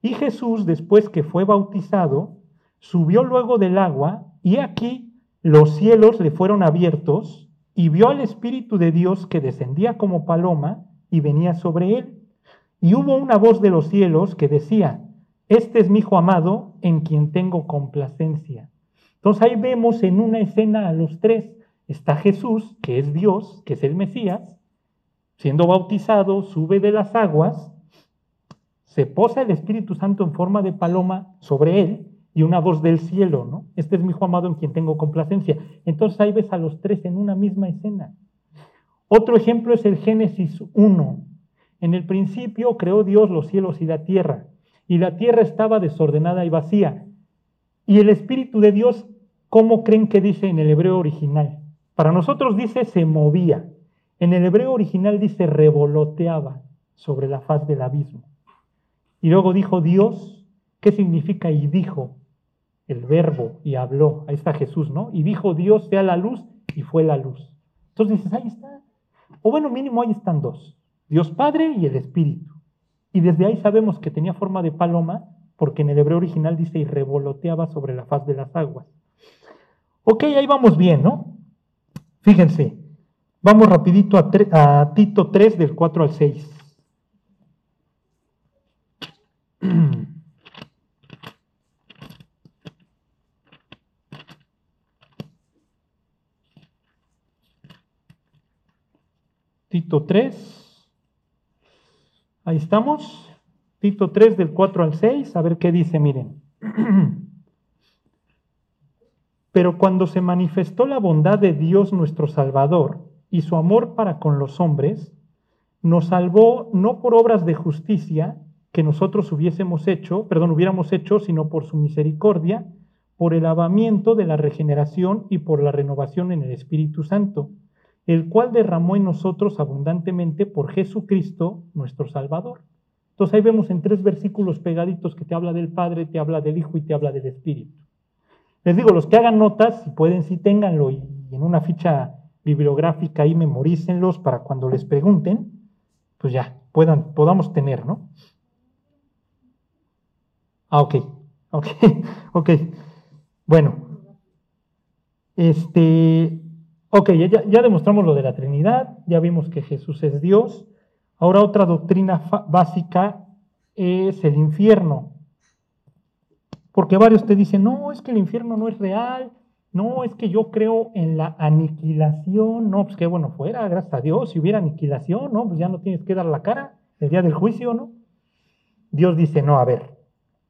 Y Jesús, después que fue bautizado, subió luego del agua, y aquí los cielos le fueron abiertos, y vio al Espíritu de Dios que descendía como paloma y venía sobre él. Y hubo una voz de los cielos que decía, este es mi hijo amado en quien tengo complacencia. Entonces ahí vemos en una escena a los tres. Está Jesús, que es Dios, que es el Mesías, siendo bautizado, sube de las aguas, se posa el Espíritu Santo en forma de paloma sobre él y una voz del cielo, ¿no? Este es mi hijo amado en quien tengo complacencia. Entonces ahí ves a los tres en una misma escena. Otro ejemplo es el Génesis 1. En el principio creó Dios los cielos y la tierra, y la tierra estaba desordenada y vacía. Y el Espíritu de Dios, ¿cómo creen que dice en el hebreo original? Para nosotros dice se movía. En el hebreo original dice revoloteaba sobre la faz del abismo. Y luego dijo Dios, ¿qué significa? Y dijo, el verbo, y habló. Ahí está Jesús, ¿no? Y dijo Dios, sea la luz, y fue la luz. Entonces dices, ahí está. O bueno, mínimo ahí están dos. Dios Padre y el Espíritu. Y desde ahí sabemos que tenía forma de paloma, porque en el hebreo original dice y revoloteaba sobre la faz de las aguas. Ok, ahí vamos bien, ¿no? Fíjense, vamos rapidito a, a Tito 3 del 4 al 6. Tito 3. Ahí estamos. Tito 3 del 4 al 6. A ver qué dice, miren. Pero cuando se manifestó la bondad de Dios nuestro Salvador y su amor para con los hombres, nos salvó no por obras de justicia que nosotros hubiésemos hecho, perdón, hubiéramos hecho, sino por su misericordia, por el lavamiento de la regeneración y por la renovación en el Espíritu Santo el cual derramó en nosotros abundantemente por Jesucristo nuestro Salvador. Entonces ahí vemos en tres versículos pegaditos que te habla del Padre, te habla del Hijo y te habla del Espíritu. Les digo, los que hagan notas, si pueden, sí ténganlo y en una ficha bibliográfica ahí memorícenlos para cuando les pregunten, pues ya, puedan, podamos tener, ¿no? Ah, ok, ok, ok. Bueno, este, Ok, ya, demostramos lo de la Trinidad, ya vimos que Jesús es Dios. Ahora otra doctrina básica es el infierno. Porque varios te dicen, no, es que el infierno no es real, no, es que yo creo en la aniquilación, no, pues qué bueno fuera, gracias a Dios, si hubiera aniquilación, no, pues ya no tienes que dar la cara el día del juicio, ¿no? Dios dice, no, a ver,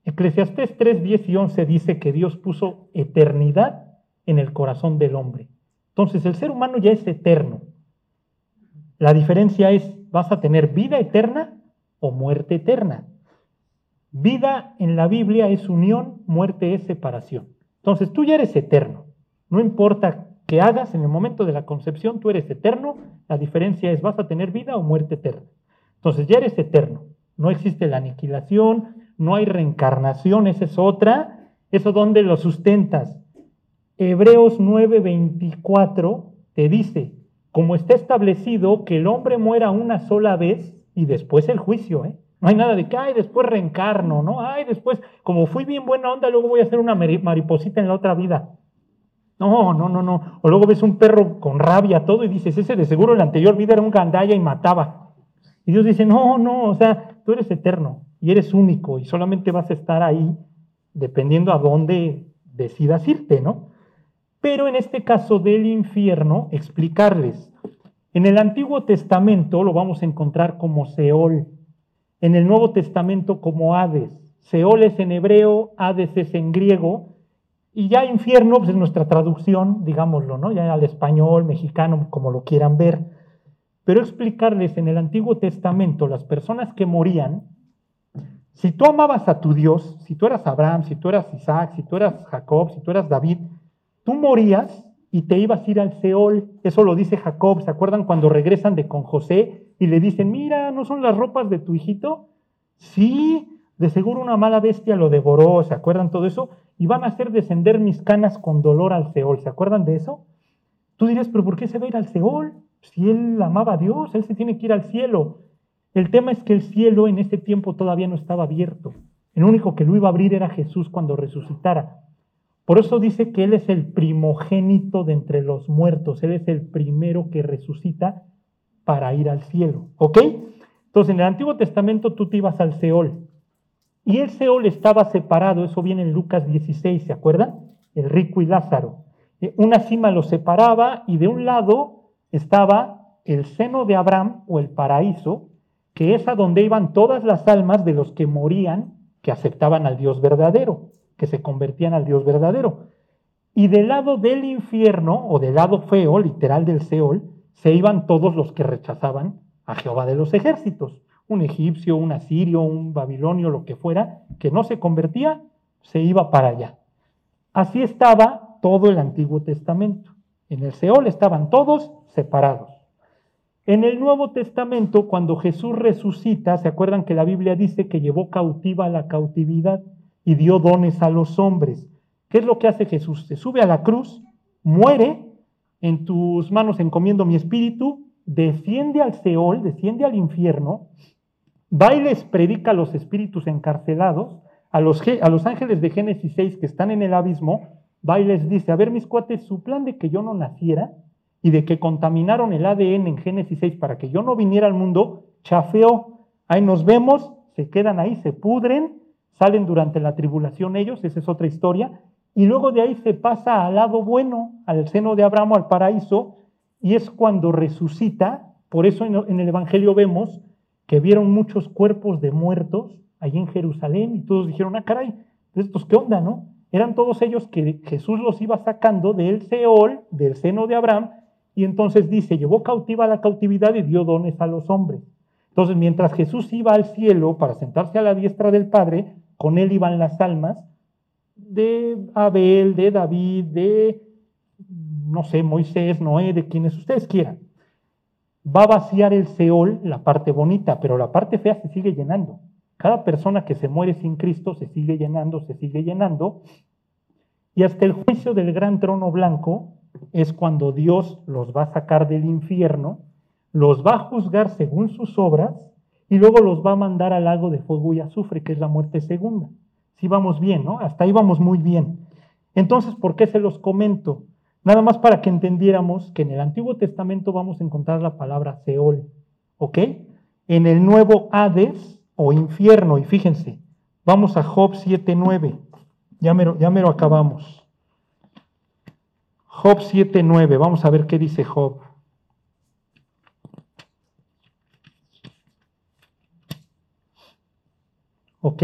Eclesiastés 3, 10 y 11 dice que Dios puso eternidad en el corazón del hombre. Entonces el ser humano ya es eterno. La diferencia es, ¿vas a tener vida eterna o muerte eterna? Vida en la Biblia es unión, muerte es separación. Entonces tú ya eres eterno. No importa qué hagas en el momento de la concepción, tú eres eterno. La diferencia es, ¿vas a tener vida o muerte eterna? Entonces ya eres eterno. No existe la aniquilación, no hay reencarnación, esa es otra. ¿Eso dónde lo sustentas? Hebreos 9:24 te dice, como está establecido que el hombre muera una sola vez y después el juicio, ¿eh? No hay nada de que, ay, después reencarno, ¿no? Ay, después, como fui bien buena onda, luego voy a hacer una mariposita en la otra vida. No, no, no, no. O luego ves un perro con rabia, todo, y dices, ese de seguro en la anterior vida era un gandaya y mataba. Y Dios dice, no, no, o sea, tú eres eterno y eres único y solamente vas a estar ahí dependiendo a dónde decidas irte, ¿no? Pero en este caso del infierno, explicarles. En el Antiguo Testamento lo vamos a encontrar como Seol, en el Nuevo Testamento como Hades. Seol es en hebreo, Hades es en griego, y ya infierno pues, es nuestra traducción, digámoslo, ¿no? Ya al español, mexicano, como lo quieran ver. Pero explicarles en el Antiguo Testamento, las personas que morían, si tú amabas a tu Dios, si tú eras Abraham, si tú eras Isaac, si tú eras Jacob, si tú eras David, Tú morías y te ibas a ir al Seol. Eso lo dice Jacob. ¿Se acuerdan cuando regresan de con José y le dicen, mira, ¿no son las ropas de tu hijito? Sí, de seguro una mala bestia lo devoró. ¿Se acuerdan todo eso? Y van a hacer descender mis canas con dolor al Seol. ¿Se acuerdan de eso? Tú dirías, pero ¿por qué se va a ir al Seol? Si él amaba a Dios, él se tiene que ir al cielo. El tema es que el cielo en ese tiempo todavía no estaba abierto. El único que lo iba a abrir era Jesús cuando resucitara. Por eso dice que Él es el primogénito de entre los muertos, Él es el primero que resucita para ir al cielo. ¿Ok? Entonces en el Antiguo Testamento tú te ibas al Seol y el Seol estaba separado, eso viene en Lucas 16, ¿se acuerdan? El rico y Lázaro. Eh, una cima los separaba y de un lado estaba el seno de Abraham o el paraíso, que es a donde iban todas las almas de los que morían que aceptaban al Dios verdadero que se convertían al Dios verdadero. Y del lado del infierno, o del lado feo, literal del Seol, se iban todos los que rechazaban a Jehová de los ejércitos. Un egipcio, un asirio, un babilonio, lo que fuera, que no se convertía, se iba para allá. Así estaba todo el Antiguo Testamento. En el Seol estaban todos separados. En el Nuevo Testamento, cuando Jesús resucita, ¿se acuerdan que la Biblia dice que llevó cautiva la cautividad y dio dones a los hombres? ¿Qué es lo que hace Jesús? Se sube a la cruz, muere, en tus manos encomiendo mi espíritu, desciende al Seol, desciende al infierno, va y les predica a los espíritus encarcelados, a los, a los ángeles de Génesis 6 que están en el abismo, va y les dice, a ver mis cuates, su plan de que yo no naciera y de que contaminaron el ADN en Génesis 6 para que yo no viniera al mundo, chafeó, ahí nos vemos, se quedan ahí, se pudren, salen durante la tribulación ellos, esa es otra historia, y luego de ahí se pasa al lado bueno, al seno de Abraham, al paraíso, y es cuando resucita, por eso en el Evangelio vemos que vieron muchos cuerpos de muertos allí en Jerusalén y todos dijeron, ah, caray, ¿estos qué onda, no? Eran todos ellos que Jesús los iba sacando del Seol, del seno de Abraham, y entonces dice, llevó cautiva la cautividad y dio dones a los hombres. Entonces, mientras Jesús iba al cielo para sentarse a la diestra del Padre, con él iban las almas de Abel, de David, de, no sé, Moisés, Noé, de quienes ustedes quieran. Va a vaciar el Seol, la parte bonita, pero la parte fea se sigue llenando. Cada persona que se muere sin Cristo se sigue llenando, se sigue llenando. Y hasta el juicio del gran trono blanco es cuando Dios los va a sacar del infierno, los va a juzgar según sus obras y luego los va a mandar al lago de fuego y azufre, que es la muerte segunda. Si vamos bien, ¿no? Hasta ahí vamos muy bien. Entonces, ¿por qué se los comento? Nada más para que entendiéramos que en el Antiguo Testamento vamos a encontrar la palabra Seol, ¿ok? En el Nuevo Hades o infierno, y fíjense, vamos a Job 7.9, ya ya me lo acabamos. Job 7.9, vamos a ver qué dice Job. ¿Ok?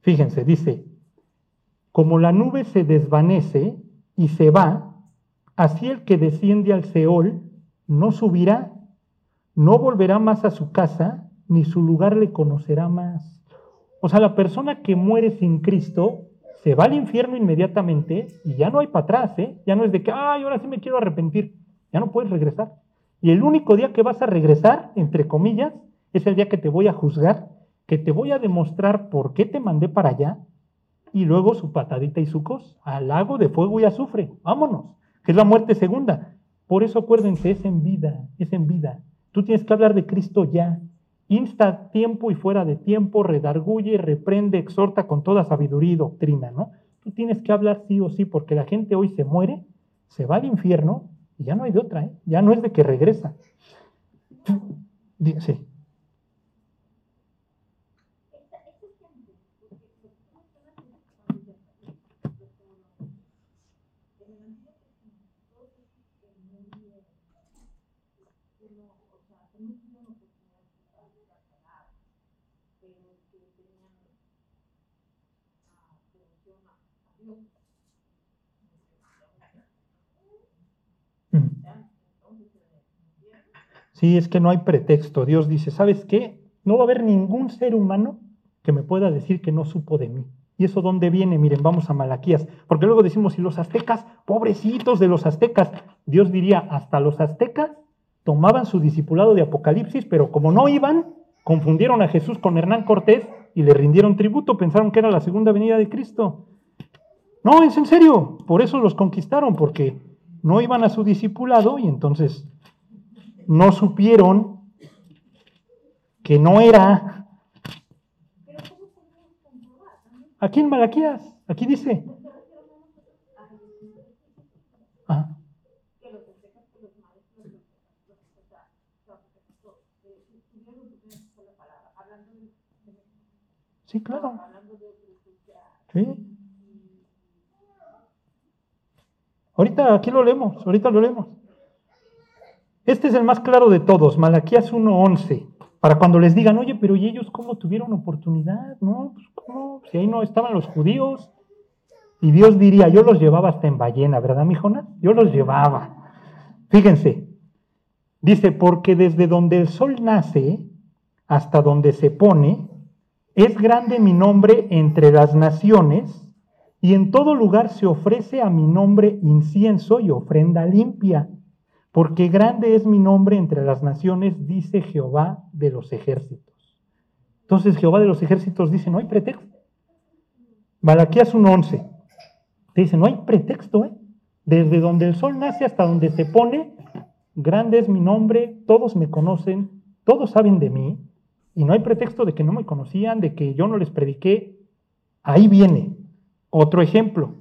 Fíjense, dice, como la nube se desvanece y se va, así el que desciende al Seol no subirá, no volverá más a su casa, ni su lugar le conocerá más. O sea, la persona que muere sin Cristo se va al infierno inmediatamente y ya no hay para atrás, ¿eh? Ya no es de que, ay, ahora sí me quiero arrepentir. Ya no puedes regresar. Y el único día que vas a regresar, entre comillas, es el día que te voy a juzgar, que te voy a demostrar por qué te mandé para allá, y luego su patadita y su cos, al lago de fuego y azufre. Vámonos, que es la muerte segunda. Por eso acuérdense, es en vida, es en vida. Tú tienes que hablar de Cristo ya. Insta tiempo y fuera de tiempo, redarguye, reprende, exhorta con toda sabiduría y doctrina, ¿no? Tú tienes que hablar sí o sí, porque la gente hoy se muere, se va al infierno y ya no hay de otra, ¿eh? Ya no es de que regresa. Sí. Sí, es que no hay pretexto. Dios dice, ¿sabes qué? No va a haber ningún ser humano que me pueda decir que no supo de mí. ¿Y eso dónde viene? Miren, vamos a Malaquías. Porque luego decimos, y los aztecas, pobrecitos de los aztecas. Dios diría, hasta los aztecas tomaban su discipulado de Apocalipsis, pero como no iban, confundieron a Jesús con Hernán Cortés y le rindieron tributo, pensaron que era la segunda venida de Cristo. No, es en serio, por eso los conquistaron, porque no iban a su discipulado y entonces no supieron que no era. Aquí en Malaquías, aquí dice. Sí, claro. Sí. Ahorita aquí lo leemos, ahorita lo leemos. Este es el más claro de todos, Malaquías 1.11, para cuando les digan, oye, pero ¿y ellos cómo tuvieron oportunidad? ¿No? Pues, ¿cómo? Si ahí no estaban los judíos. Y Dios diría, yo los llevaba hasta en ballena, ¿verdad, mi? Yo los llevaba. Fíjense, dice, porque desde donde el sol nace hasta donde se pone, es grande mi nombre entre las naciones, y en todo lugar se ofrece a mi nombre incienso y ofrenda limpia, porque grande es mi nombre entre las naciones, dice Jehová de los ejércitos. Entonces Jehová de los ejércitos dice, no hay pretexto. Malaquías 1.11 te dice, no hay pretexto, ¿eh? Desde donde el sol nace hasta donde se pone, grande es mi nombre, todos me conocen, todos saben de mí, y no hay pretexto de que no me conocían, de que yo no les prediqué. Ahí viene otro ejemplo.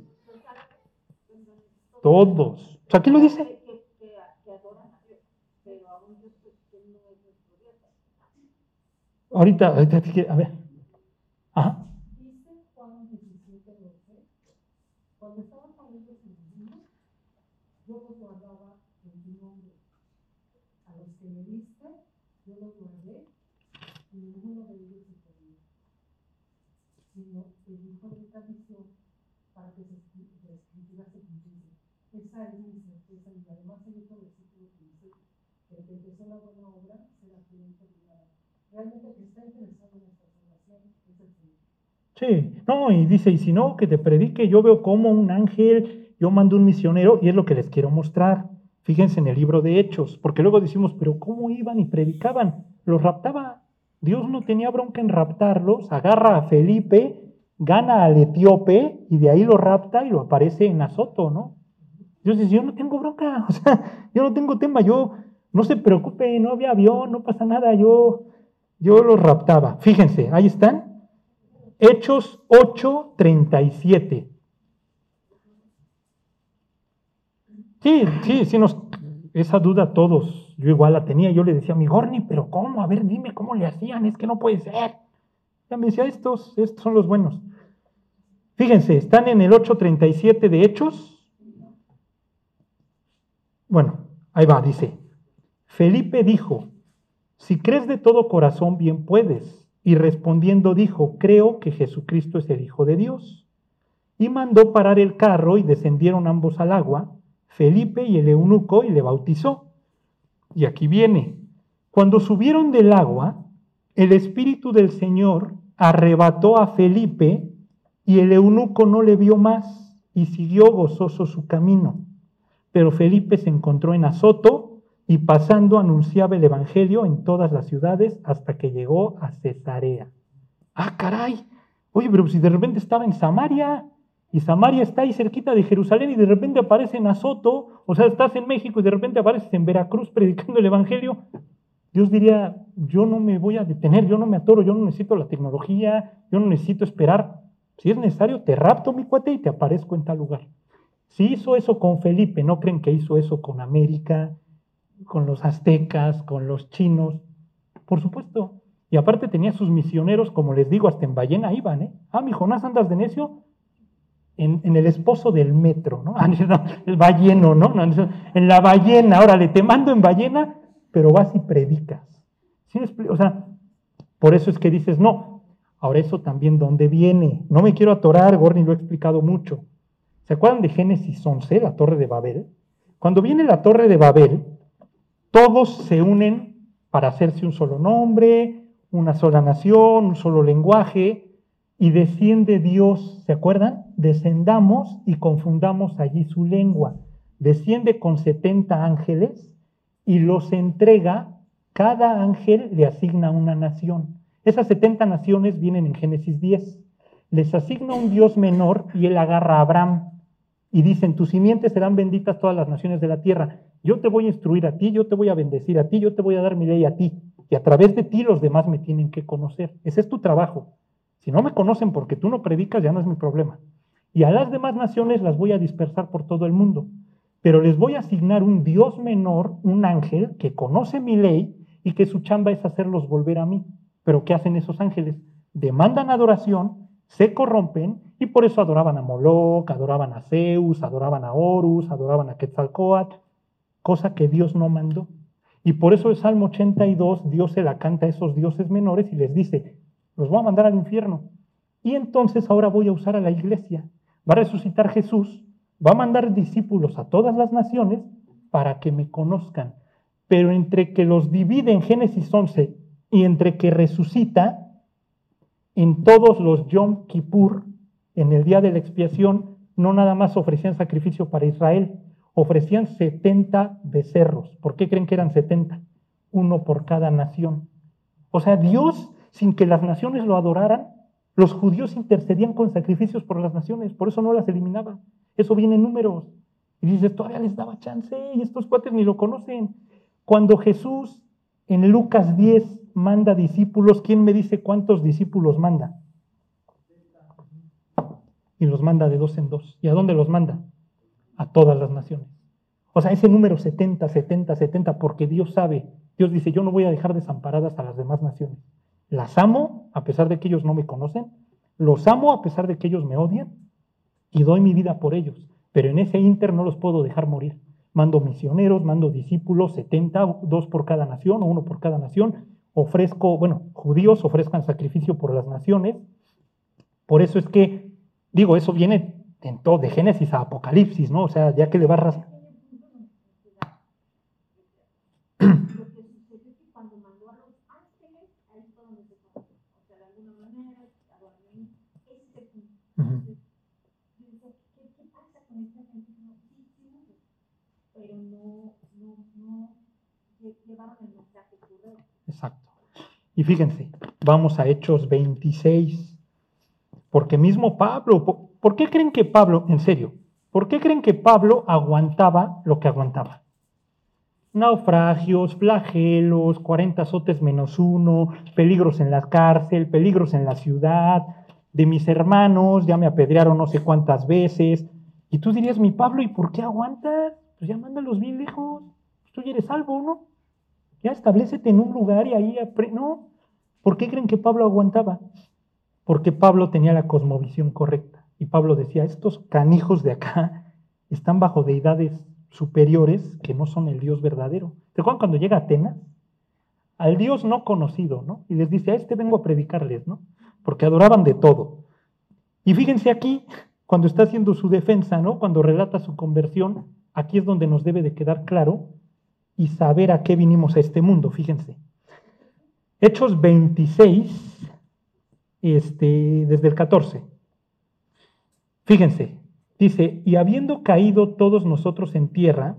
Todos. O sea, ¿qué lo dice? Ahorita, a ver. Ajá. Cuando estaban poniendo en el yo los guardaba en tu nombre. A los que me diste, yo los guardé y ninguno de ellos se podía. Sino que dijo de esta visión para que la escritura se cumpliese. Versículo que dice que el que empezó la buena obra será. Realmente el que está interesado en esta salvación es el Señor. Sí, no, y dice, y si no, que te predique, yo veo como un ángel, yo mando un misionero, y es lo que les quiero mostrar. Fíjense en el libro de Hechos, porque luego decimos, pero ¿cómo iban y predicaban? Los raptaba. Dios no tenía bronca en raptarlos, agarra a Felipe, gana al etíope, y de ahí lo rapta y lo aparece en Azoto, ¿no? Dios dice, yo no tengo bronca, o sea, yo no tengo tema, yo, no se preocupe, no había avión, no pasa nada, yo yo los raptaba. Fíjense, ahí están. Hechos 8:37. Sí, sí, sí, nos, esa duda todos, yo igual la tenía, yo le decía a mi Gorni, pero ¿cómo? A ver, dime cómo le hacían, es que no puede ser. Ya me decía, estos, estos son los buenos. Fíjense, están en el 8.37 de Hechos. Bueno, ahí va, dice. Felipe dijo, si crees de todo corazón, bien puedes. Y respondiendo dijo, creo que Jesucristo es el Hijo de Dios. Y mandó parar el carro y descendieron ambos al agua, Felipe y el eunuco, y le bautizó. Y aquí viene, cuando subieron del agua, el Espíritu del Señor arrebató a Felipe y el eunuco no le vio más y siguió gozoso su camino. Pero Felipe se encontró en Azoto y pasando anunciaba el Evangelio en todas las ciudades hasta que llegó a Cesarea. Ah, caray. Oye, pero si de repente estaba en Samaria y Samaria está ahí cerquita de Jerusalén y de repente aparece en Azoto, o sea, estás en México y de repente apareces en Veracruz predicando el Evangelio, Dios diría, yo no me voy a detener, yo no me atoro, yo no necesito la tecnología, yo no necesito esperar. Si es necesario, te rapto mi cuate y te aparezco en tal lugar. Si hizo eso con Felipe, ¿no creen que hizo eso con América, con los aztecas, con los chinos, por supuesto. Y aparte tenía sus misioneros, como les digo, hasta en ballena iban, ¿eh? Ah, mi Jonás, andas de necio en, el esposo del metro, ¿no? Ah, el balleno, ¿no? En la ballena, órale, te mando en ballena, pero vas y predicas. ¿Sí o sea, por eso es que dices, no, ahora eso también, ¿dónde viene? No me quiero atorar, Gorni lo he explicado mucho. ¿Se acuerdan de Génesis 11, la torre de Babel? Cuando viene la torre de Babel, todos se unen para hacerse un solo nombre, una sola nación, un solo lenguaje, y desciende Dios, ¿se acuerdan? Descendamos y confundamos allí su lengua. Desciende con 70 ángeles y los entrega, cada ángel le asigna una nación. Esas 70 naciones vienen en Génesis 10. Les asigna un Dios menor y él agarra a Abraham y dicen, tus simientes serán benditas todas las naciones de la tierra. Yo te voy a instruir a ti, yo te voy a bendecir a ti, yo te voy a dar mi ley a ti. Y a través de ti los demás me tienen que conocer. Ese es tu trabajo. Si no me conocen porque tú no predicas, ya no es mi problema. Y a las demás naciones las voy a dispersar por todo el mundo. Pero les voy a asignar un Dios menor, un ángel, que conoce mi ley y que su chamba es hacerlos volver a mí. Pero ¿qué hacen esos ángeles? Demandan adoración, se corrompen y por eso adoraban a Moloch, adoraban a Zeus, adoraban a Horus, adoraban a Quetzalcoatl cosa que Dios no mandó. Y por eso el Salmo 82, Dios se la canta a esos dioses menores y les dice, los voy a mandar al infierno. Y entonces ahora voy a usar a la iglesia. va a resucitar Jesús, va a mandar discípulos a todas las naciones para que me conozcan. Pero entre que los divide en Génesis 11 y entre que resucita, en todos los Yom Kippur, en el día de la expiación, no nada más ofrecían sacrificio para Israel, ofrecían 70 becerros. ¿Por qué creen que eran 70? Uno por cada nación. O sea, Dios, sin que las naciones lo adoraran, los judíos intercedían con sacrificios por las naciones, por eso no las eliminaba. Eso viene en números. Y dices, todavía les daba chance y estos cuates ni lo conocen. Cuando Jesús en Lucas 10 manda discípulos, ¿quién me dice cuántos discípulos manda? Y los manda de dos en dos. ¿Y a dónde los manda? A todas las naciones. O sea, ese número 70, 70, 70, porque Dios sabe, Dios dice, yo no voy a dejar desamparadas a las demás naciones. Las amo a pesar de que ellos no me conocen, los amo a pesar de que ellos me odian y doy mi vida por ellos. Pero en ese inter no los puedo dejar morir. Mando misioneros, mando discípulos, 70, dos por cada nación o uno por cada nación. Ofrezco, bueno, judíos ofrezcan sacrificio por las naciones. Por eso es que, digo, eso viene en todo, de Génesis a Apocalipsis, ¿no? O sea, ya que le barras Exacto. Y fíjense, vamos a Hechos 26, porque mismo Pablo, ¿por qué creen que Pablo, en serio, por qué creen que Pablo aguantaba lo que aguantaba? Naufragios, flagelos, 40 azotes menos uno, peligros en la cárcel, peligros en la ciudad, de mis hermanos, ya me apedrearon no sé cuántas veces. Y tú dirías, mi Pablo, ¿y por qué aguantas? Pues ya mándalos bien lejos. Tú ya eres salvo, ¿no? Ya establecete en un lugar y ahí no. ¿Por qué creen que Pablo aguantaba? Porque Pablo tenía la cosmovisión correcta. Y Pablo decía, estos canijos de acá están bajo deidades superiores que no son el Dios verdadero. ¿Te cuando llega a Atenas? Al Dios no conocido, ¿no? Y les dice, a este vengo a predicarles, ¿no? Porque adoraban de todo. Y fíjense aquí, cuando está haciendo su defensa, ¿no? Cuando relata su conversión, aquí es donde nos debe de quedar claro y saber a qué vinimos a este mundo, fíjense. Hechos 26, este, desde el 14. Fíjense, dice, y habiendo caído todos nosotros en tierra,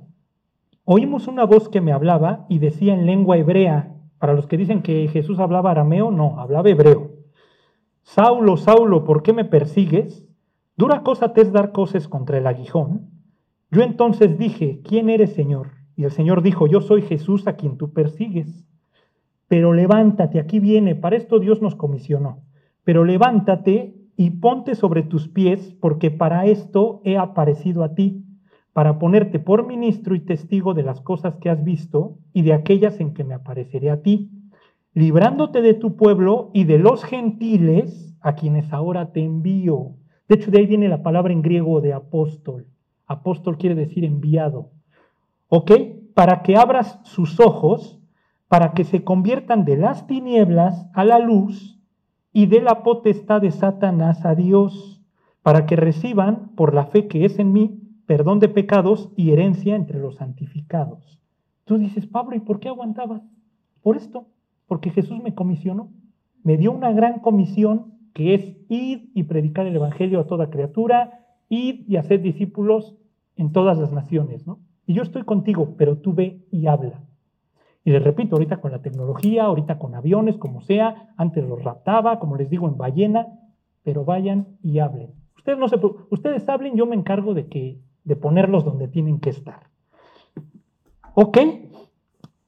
oímos una voz que me hablaba y decía en lengua hebrea, para los que dicen que Jesús hablaba arameo, no, hablaba hebreo. Saulo, Saulo, ¿por qué me persigues? Dura cosa te es dar cosas contra el aguijón. Yo entonces dije, ¿quién eres, Señor? Y el Señor dijo, yo soy Jesús a quien tú persigues. Pero levántate, aquí viene, para esto Dios nos comisionó. Pero levántate y ponte sobre tus pies, porque para esto he aparecido a ti, para ponerte por ministro y testigo de las cosas que has visto y de aquellas en que me apareceré a ti, librándote de tu pueblo y de los gentiles a quienes ahora te envío. De hecho, de ahí viene la palabra en griego de apóstol. Apóstol quiere decir enviado. ¿Ok? Para que abras sus ojos, para que se conviertan de las tinieblas a la luz y de la potestad de Satanás a Dios, para que reciban, por la fe que es en mí, perdón de pecados y herencia entre los santificados. Tú dices, Pablo, ¿y por qué aguantabas? Por esto, porque Jesús me comisionó, me dio una gran comisión que es ir y predicar el Evangelio a toda criatura, ir y hacer discípulos en todas las naciones, ¿no? Y yo estoy contigo, pero tú ve y habla. Y les repito, ahorita con la tecnología, ahorita con aviones, como sea, antes los raptaba, como les digo, en ballena, pero vayan y hablen. Ustedes, no se, ustedes hablen, yo me encargo de, que, de ponerlos donde tienen que estar. ¿Ok?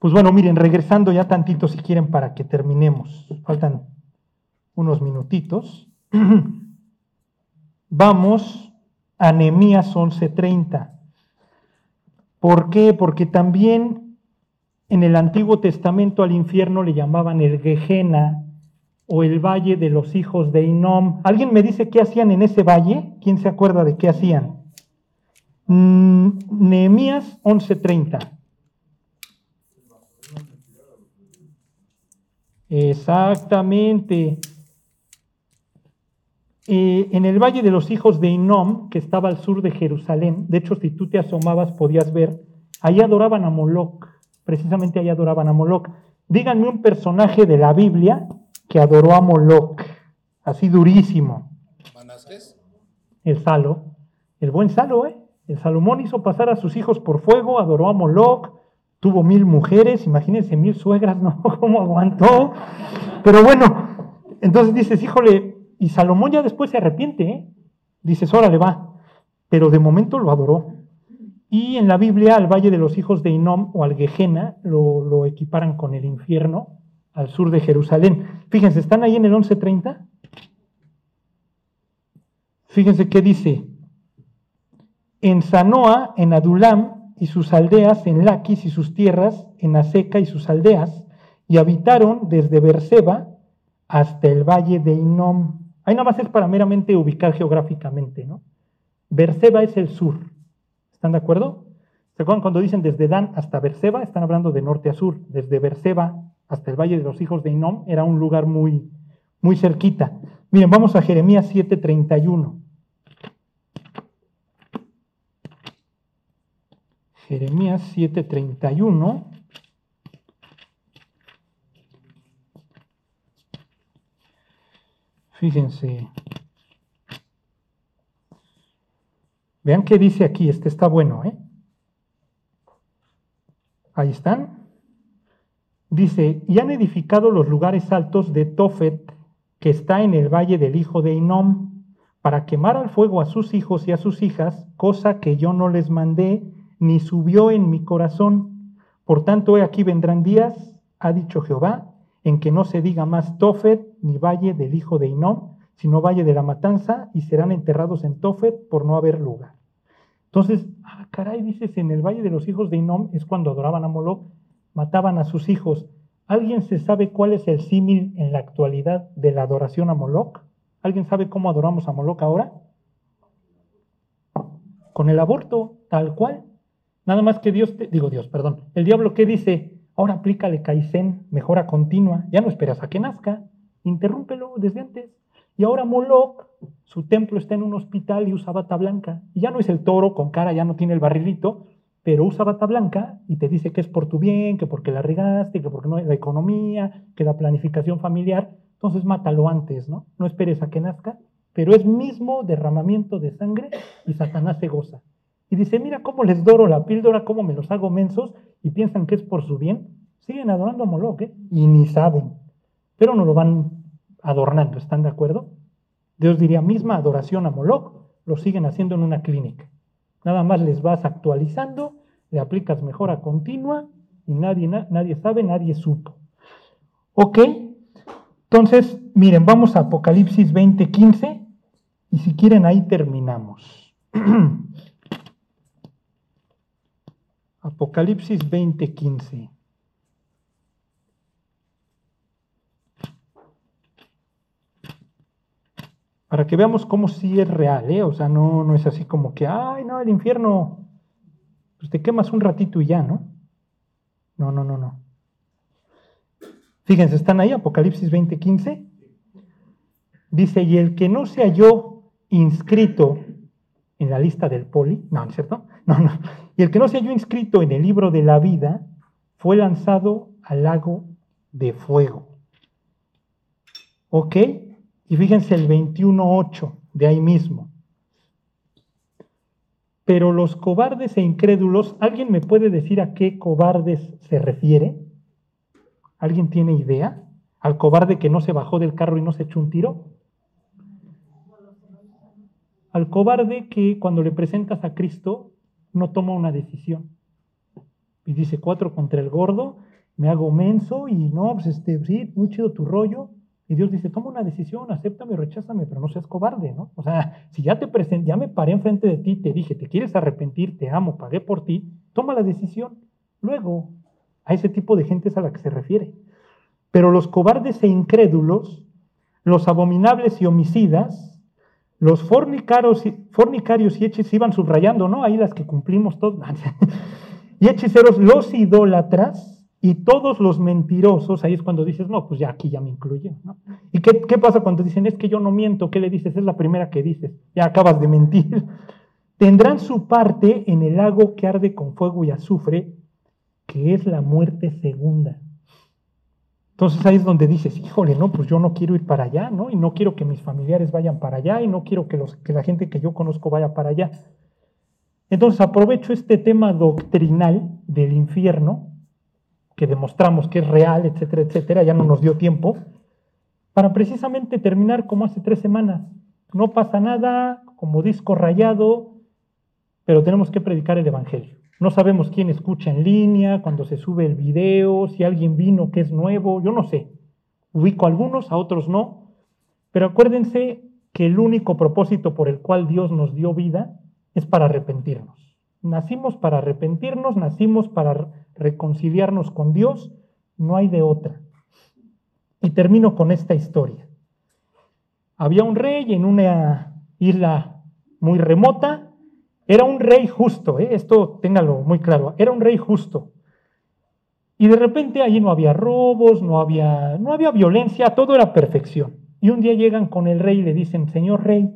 Pues bueno, miren, regresando ya tantito si quieren para que terminemos. Faltan unos minutitos. Vamos a Nehemías 11:30. ¿Por qué? Porque también en el Antiguo Testamento al infierno le llamaban el Gehenna o el valle de los hijos de Inom. ¿Alguien me dice qué hacían en ese valle? ¿Quién se acuerda de qué hacían? Mm, Nehemías 11:30. Exactamente. Eh, en el valle de los hijos de Inom, que estaba al sur de Jerusalén, de hecho si tú te asomabas podías ver, ahí adoraban a Moloch, precisamente ahí adoraban a Moloch. Díganme un personaje de la Biblia que adoró a Moloch, así durísimo. ¿Manasés? El Salo, el buen Salo, ¿eh? El Salomón hizo pasar a sus hijos por fuego, adoró a Moloch, tuvo mil mujeres, imagínense mil suegras, ¿no? ¿Cómo aguantó? Pero bueno, entonces dices, híjole, y Salomón ya después se arrepiente, ¿eh? Dices, órale, va. Pero de momento lo adoró. Y en la Biblia, al valle de los hijos de Inom o al Gehenna lo, lo equiparan con el infierno al sur de Jerusalén. Fíjense, ¿están ahí en el 1130? Fíjense qué dice. En Sanoa, en Adulam y sus aldeas, en Laquis y sus tierras, en Aseca y sus aldeas, y habitaron desde Berseba hasta el valle de Inom. Nada más es para meramente ubicar geográficamente, ¿no? Berseba es el sur. ¿Están de acuerdo? ¿Se acuerdan cuando dicen desde Dan hasta Berseba? Están hablando de norte a sur. Desde Berseba hasta el Valle de los Hijos de Inom era un lugar muy, muy cerquita. Miren, vamos a Jeremías 7:31. Jeremías 7:31. Fíjense. Vean qué dice aquí, este está bueno, ¿eh? Ahí están. Dice, y han edificado los lugares altos de Tofet, que está en el valle del hijo de Inom, para quemar al fuego a sus hijos y a sus hijas, cosa que yo no les mandé, ni subió en mi corazón. Por tanto, he aquí vendrán días, ha dicho Jehová, en que no se diga más Tofet ni valle del hijo de Inom, sino valle de la matanza, y serán enterrados en Tofet por no haber lugar. Entonces, ah, caray, dices, en el valle de los hijos de Inom es cuando adoraban a Moloch, mataban a sus hijos. ¿Alguien se sabe cuál es el símil en la actualidad de la adoración a Moloch? ¿Alguien sabe cómo adoramos a Moloch ahora? Con el aborto, tal cual. Nada más que Dios, te, digo Dios, perdón, el diablo que dice, Ahora aplícale Kaizen, mejora continua, ya no esperas a que nazca, interrúmpelo desde antes. Y ahora Moloch, su templo está en un hospital y usa bata blanca. Y ya no es el toro con cara, ya no tiene el barrilito, pero usa bata blanca y te dice que es por tu bien, que porque la regaste, que porque no hay la economía, que la planificación familiar. Entonces mátalo antes, ¿no? No esperes a que nazca, pero es mismo derramamiento de sangre y Satanás se goza. Y dice, mira cómo les doro la píldora, cómo me los hago mensos y piensan que es por su bien. Siguen adorando a Moloch ¿eh? y ni saben, pero no lo van adornando, ¿están de acuerdo? Dios diría, misma adoración a Moloch, lo siguen haciendo en una clínica. Nada más les vas actualizando, le aplicas mejora continua y nadie, nadie sabe, nadie supo. ¿Ok? Entonces, miren, vamos a Apocalipsis 20:15 y si quieren ahí terminamos. Apocalipsis 20:15. Para que veamos cómo sí es real, ¿eh? O sea, no, no es así como que, ay, no, el infierno, pues te quemas un ratito y ya, ¿no? No, no, no, no. Fíjense, están ahí, Apocalipsis 20:15. Dice, y el que no se halló inscrito en la lista del poli, no, ¿no es cierto? No, no. Y el que no se halló inscrito en el libro de la vida fue lanzado al lago de fuego. ¿Ok? Y fíjense el 21.8 de ahí mismo. Pero los cobardes e incrédulos, ¿alguien me puede decir a qué cobardes se refiere? ¿Alguien tiene idea? ¿Al cobarde que no se bajó del carro y no se echó un tiro? al cobarde que cuando le presentas a Cristo no toma una decisión. Y dice cuatro contra el gordo, me hago menso y no, pues este, sí, muy chido tu rollo. Y Dios dice, toma una decisión, acéptame, recházame, pero no seas cobarde, ¿no? O sea, si ya te presenté, ya me paré enfrente de ti, te dije, te quieres arrepentir, te amo, pagué por ti, toma la decisión. Luego, a ese tipo de gente es a la que se refiere. Pero los cobardes e incrédulos, los abominables y homicidas, los fornicarios, y hechiceros iban subrayando, ¿no? Ahí las que cumplimos todos. y hechiceros, los idólatras, Y todos los mentirosos, ahí es cuando dices, no, pues ya aquí ya me incluye. ¿no? ¿Y qué, qué pasa cuando dicen, es que yo no miento? ¿Qué le dices? Es la primera que dices, ya acabas de mentir. Tendrán su parte en el lago que arde con fuego y azufre, que es la muerte segunda. Entonces ahí es donde dices, híjole, no, pues yo no quiero ir para allá, ¿no? Y no quiero que mis familiares vayan para allá y no quiero que, los, que la gente que yo conozco vaya para allá. Entonces aprovecho este tema doctrinal del infierno, que demostramos que es real, etcétera, etcétera, ya no nos dio tiempo, para precisamente terminar como hace tres semanas. No pasa nada, como disco rayado, pero tenemos que predicar el Evangelio. No sabemos quién escucha en línea, cuando se sube el video, si alguien vino que es nuevo, yo no sé. Ubico a algunos, a otros no. Pero acuérdense que el único propósito por el cual Dios nos dio vida es para arrepentirnos. Nacimos para arrepentirnos, nacimos para reconciliarnos con Dios, no hay de otra. Y termino con esta historia. Había un rey en una isla muy remota, era un rey justo, ¿eh? esto téngalo muy claro, era un rey justo. Y de repente allí no había robos, no había, no había violencia, todo era perfección. Y un día llegan con el rey y le dicen, señor rey,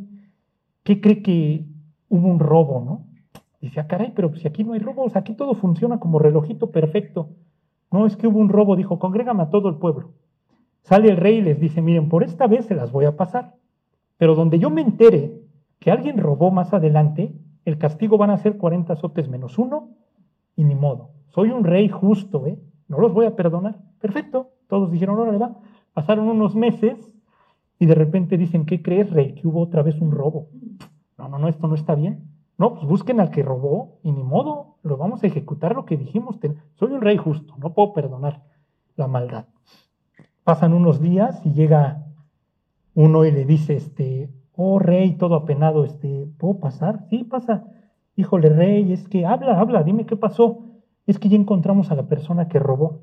¿qué cree que hubo un robo, no? Dice, ah, caray, pero si aquí no hay robos, aquí todo funciona como relojito perfecto. No, es que hubo un robo, dijo, congrégame a todo el pueblo. Sale el rey y les dice, miren, por esta vez se las voy a pasar. Pero donde yo me entere que alguien robó más adelante, el castigo van a ser 40 azotes menos uno y ni modo. Soy un rey justo, ¿eh? No los voy a perdonar. Perfecto. Todos dijeron, órale va. Pasaron unos meses y de repente dicen, ¿qué crees, rey? Que hubo otra vez un robo. No, no, no, esto no está bien. No, pues busquen al que robó y ni modo, lo vamos a ejecutar lo que dijimos. Soy un rey justo, no puedo perdonar la maldad. Pasan unos días y llega uno y le dice, este, Oh, rey, todo apenado, este, ¿puedo pasar? Sí, pasa. Híjole, rey, es que habla, habla, dime qué pasó. Es que ya encontramos a la persona que robó.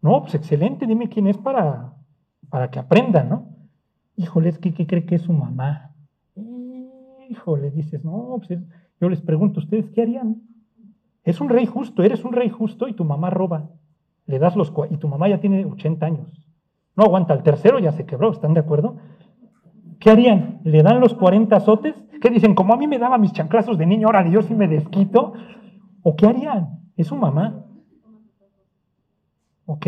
No, pues excelente, dime quién es para, para que aprenda, ¿no? Híjole, es que ¿qué cree que es su mamá? Híjole, dices, no, pues yo les pregunto, ¿ustedes qué harían? Es un rey justo, eres un rey justo y tu mamá roba. Le das los y tu mamá ya tiene 80 años. No aguanta, el tercero ya se quebró, ¿están de acuerdo? ¿Qué harían? ¿Le dan los 40 azotes? ¿Qué dicen? Como a mí me daba mis chanclazos de niño, ahora yo sí me desquito. ¿O qué harían? Es su mamá. ¿Ok?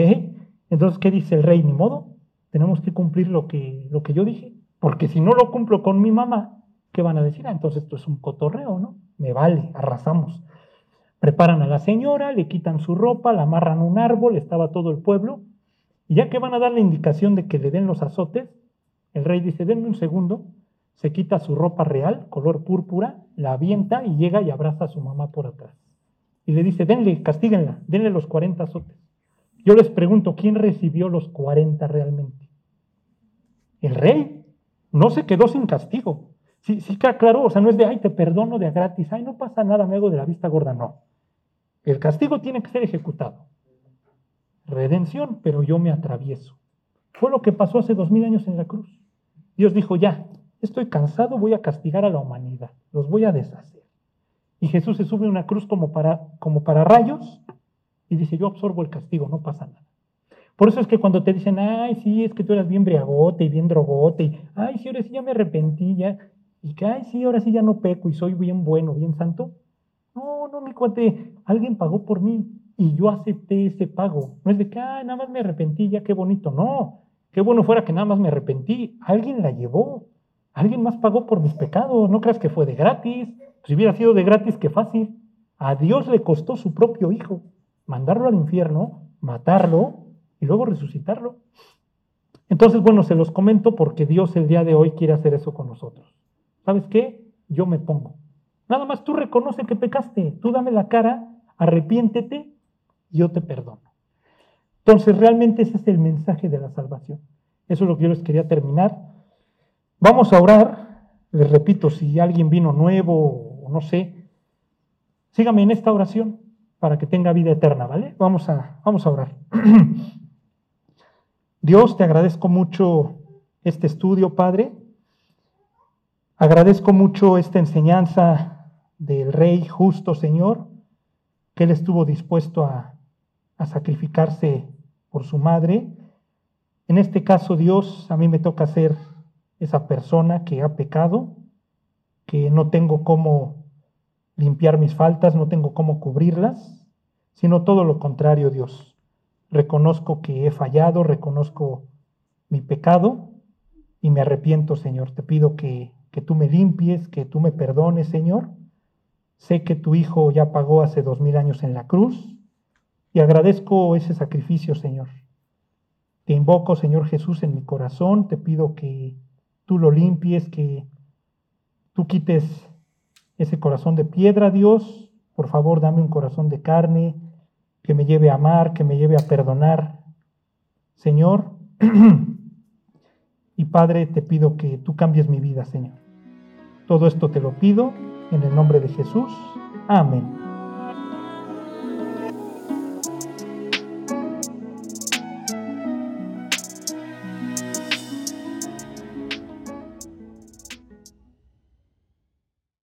Entonces, ¿qué dice el rey? Ni modo. Tenemos que cumplir lo que, lo que yo dije. Porque si no lo cumplo con mi mamá, ¿qué van a decir? Ah, entonces esto es un cotorreo, ¿no? Me vale, arrasamos. Preparan a la señora, le quitan su ropa, la amarran a un árbol, estaba todo el pueblo. Y ya que van a dar la indicación de que le den los azotes, el rey dice, denme un segundo, se quita su ropa real, color púrpura, la avienta y llega y abraza a su mamá por atrás. Y le dice, denle, castíguenla, denle los 40 azotes. Yo les pregunto, ¿quién recibió los 40 realmente? El rey. No se quedó sin castigo. Sí, sí, claro, o sea, no es de, ay, te perdono de a gratis, ay, no pasa nada, me hago de la vista gorda, no. El castigo tiene que ser ejecutado. Redención, pero yo me atravieso. Fue lo que pasó hace dos mil años en la cruz. Dios dijo, ya, estoy cansado, voy a castigar a la humanidad, los voy a deshacer. Y Jesús se sube a una cruz como para, como para rayos y dice, yo absorbo el castigo, no pasa nada. Por eso es que cuando te dicen, ay, sí, es que tú eras bien briagote y bien drogote, y, ay, sí, ahora sí ya me arrepentí, ya, y que, ay, sí, ahora sí ya no peco y soy bien bueno, bien santo. No, no, mi cuate, alguien pagó por mí y yo acepté ese pago. No es de que, ay, nada más me arrepentí, ya qué bonito. No, Qué bueno fuera que nada más me arrepentí. Alguien la llevó. Alguien más pagó por mis pecados. No creas que fue de gratis. Si hubiera sido de gratis, qué fácil. A Dios le costó su propio hijo. Mandarlo al infierno, matarlo y luego resucitarlo. Entonces, bueno, se los comento porque Dios el día de hoy quiere hacer eso con nosotros. ¿Sabes qué? Yo me pongo. Nada más tú reconoce que pecaste. Tú dame la cara, arrepiéntete yo te perdono. Entonces, realmente ese es el mensaje de la salvación. Eso es lo que yo les quería terminar. Vamos a orar. Les repito, si alguien vino nuevo o no sé, sígame en esta oración para que tenga vida eterna, ¿vale? Vamos a, vamos a orar. Dios, te agradezco mucho este estudio, Padre. Agradezco mucho esta enseñanza del Rey justo, Señor, que Él estuvo dispuesto a a sacrificarse por su madre. En este caso, Dios, a mí me toca ser esa persona que ha pecado, que no tengo cómo limpiar mis faltas, no tengo cómo cubrirlas, sino todo lo contrario, Dios. Reconozco que he fallado, reconozco mi pecado y me arrepiento, Señor. Te pido que, que tú me limpies, que tú me perdones, Señor. Sé que tu Hijo ya pagó hace dos mil años en la cruz y agradezco ese sacrificio, Señor. Te invoco, Señor Jesús, en mi corazón. Te pido que tú lo limpies, que tú quites ese corazón de piedra, Dios. Por favor, dame un corazón de carne que me lleve a amar, que me lleve a perdonar. Señor, y Padre, te pido que tú cambies mi vida, Señor. Todo esto te lo pido en el nombre de Jesús. Amén.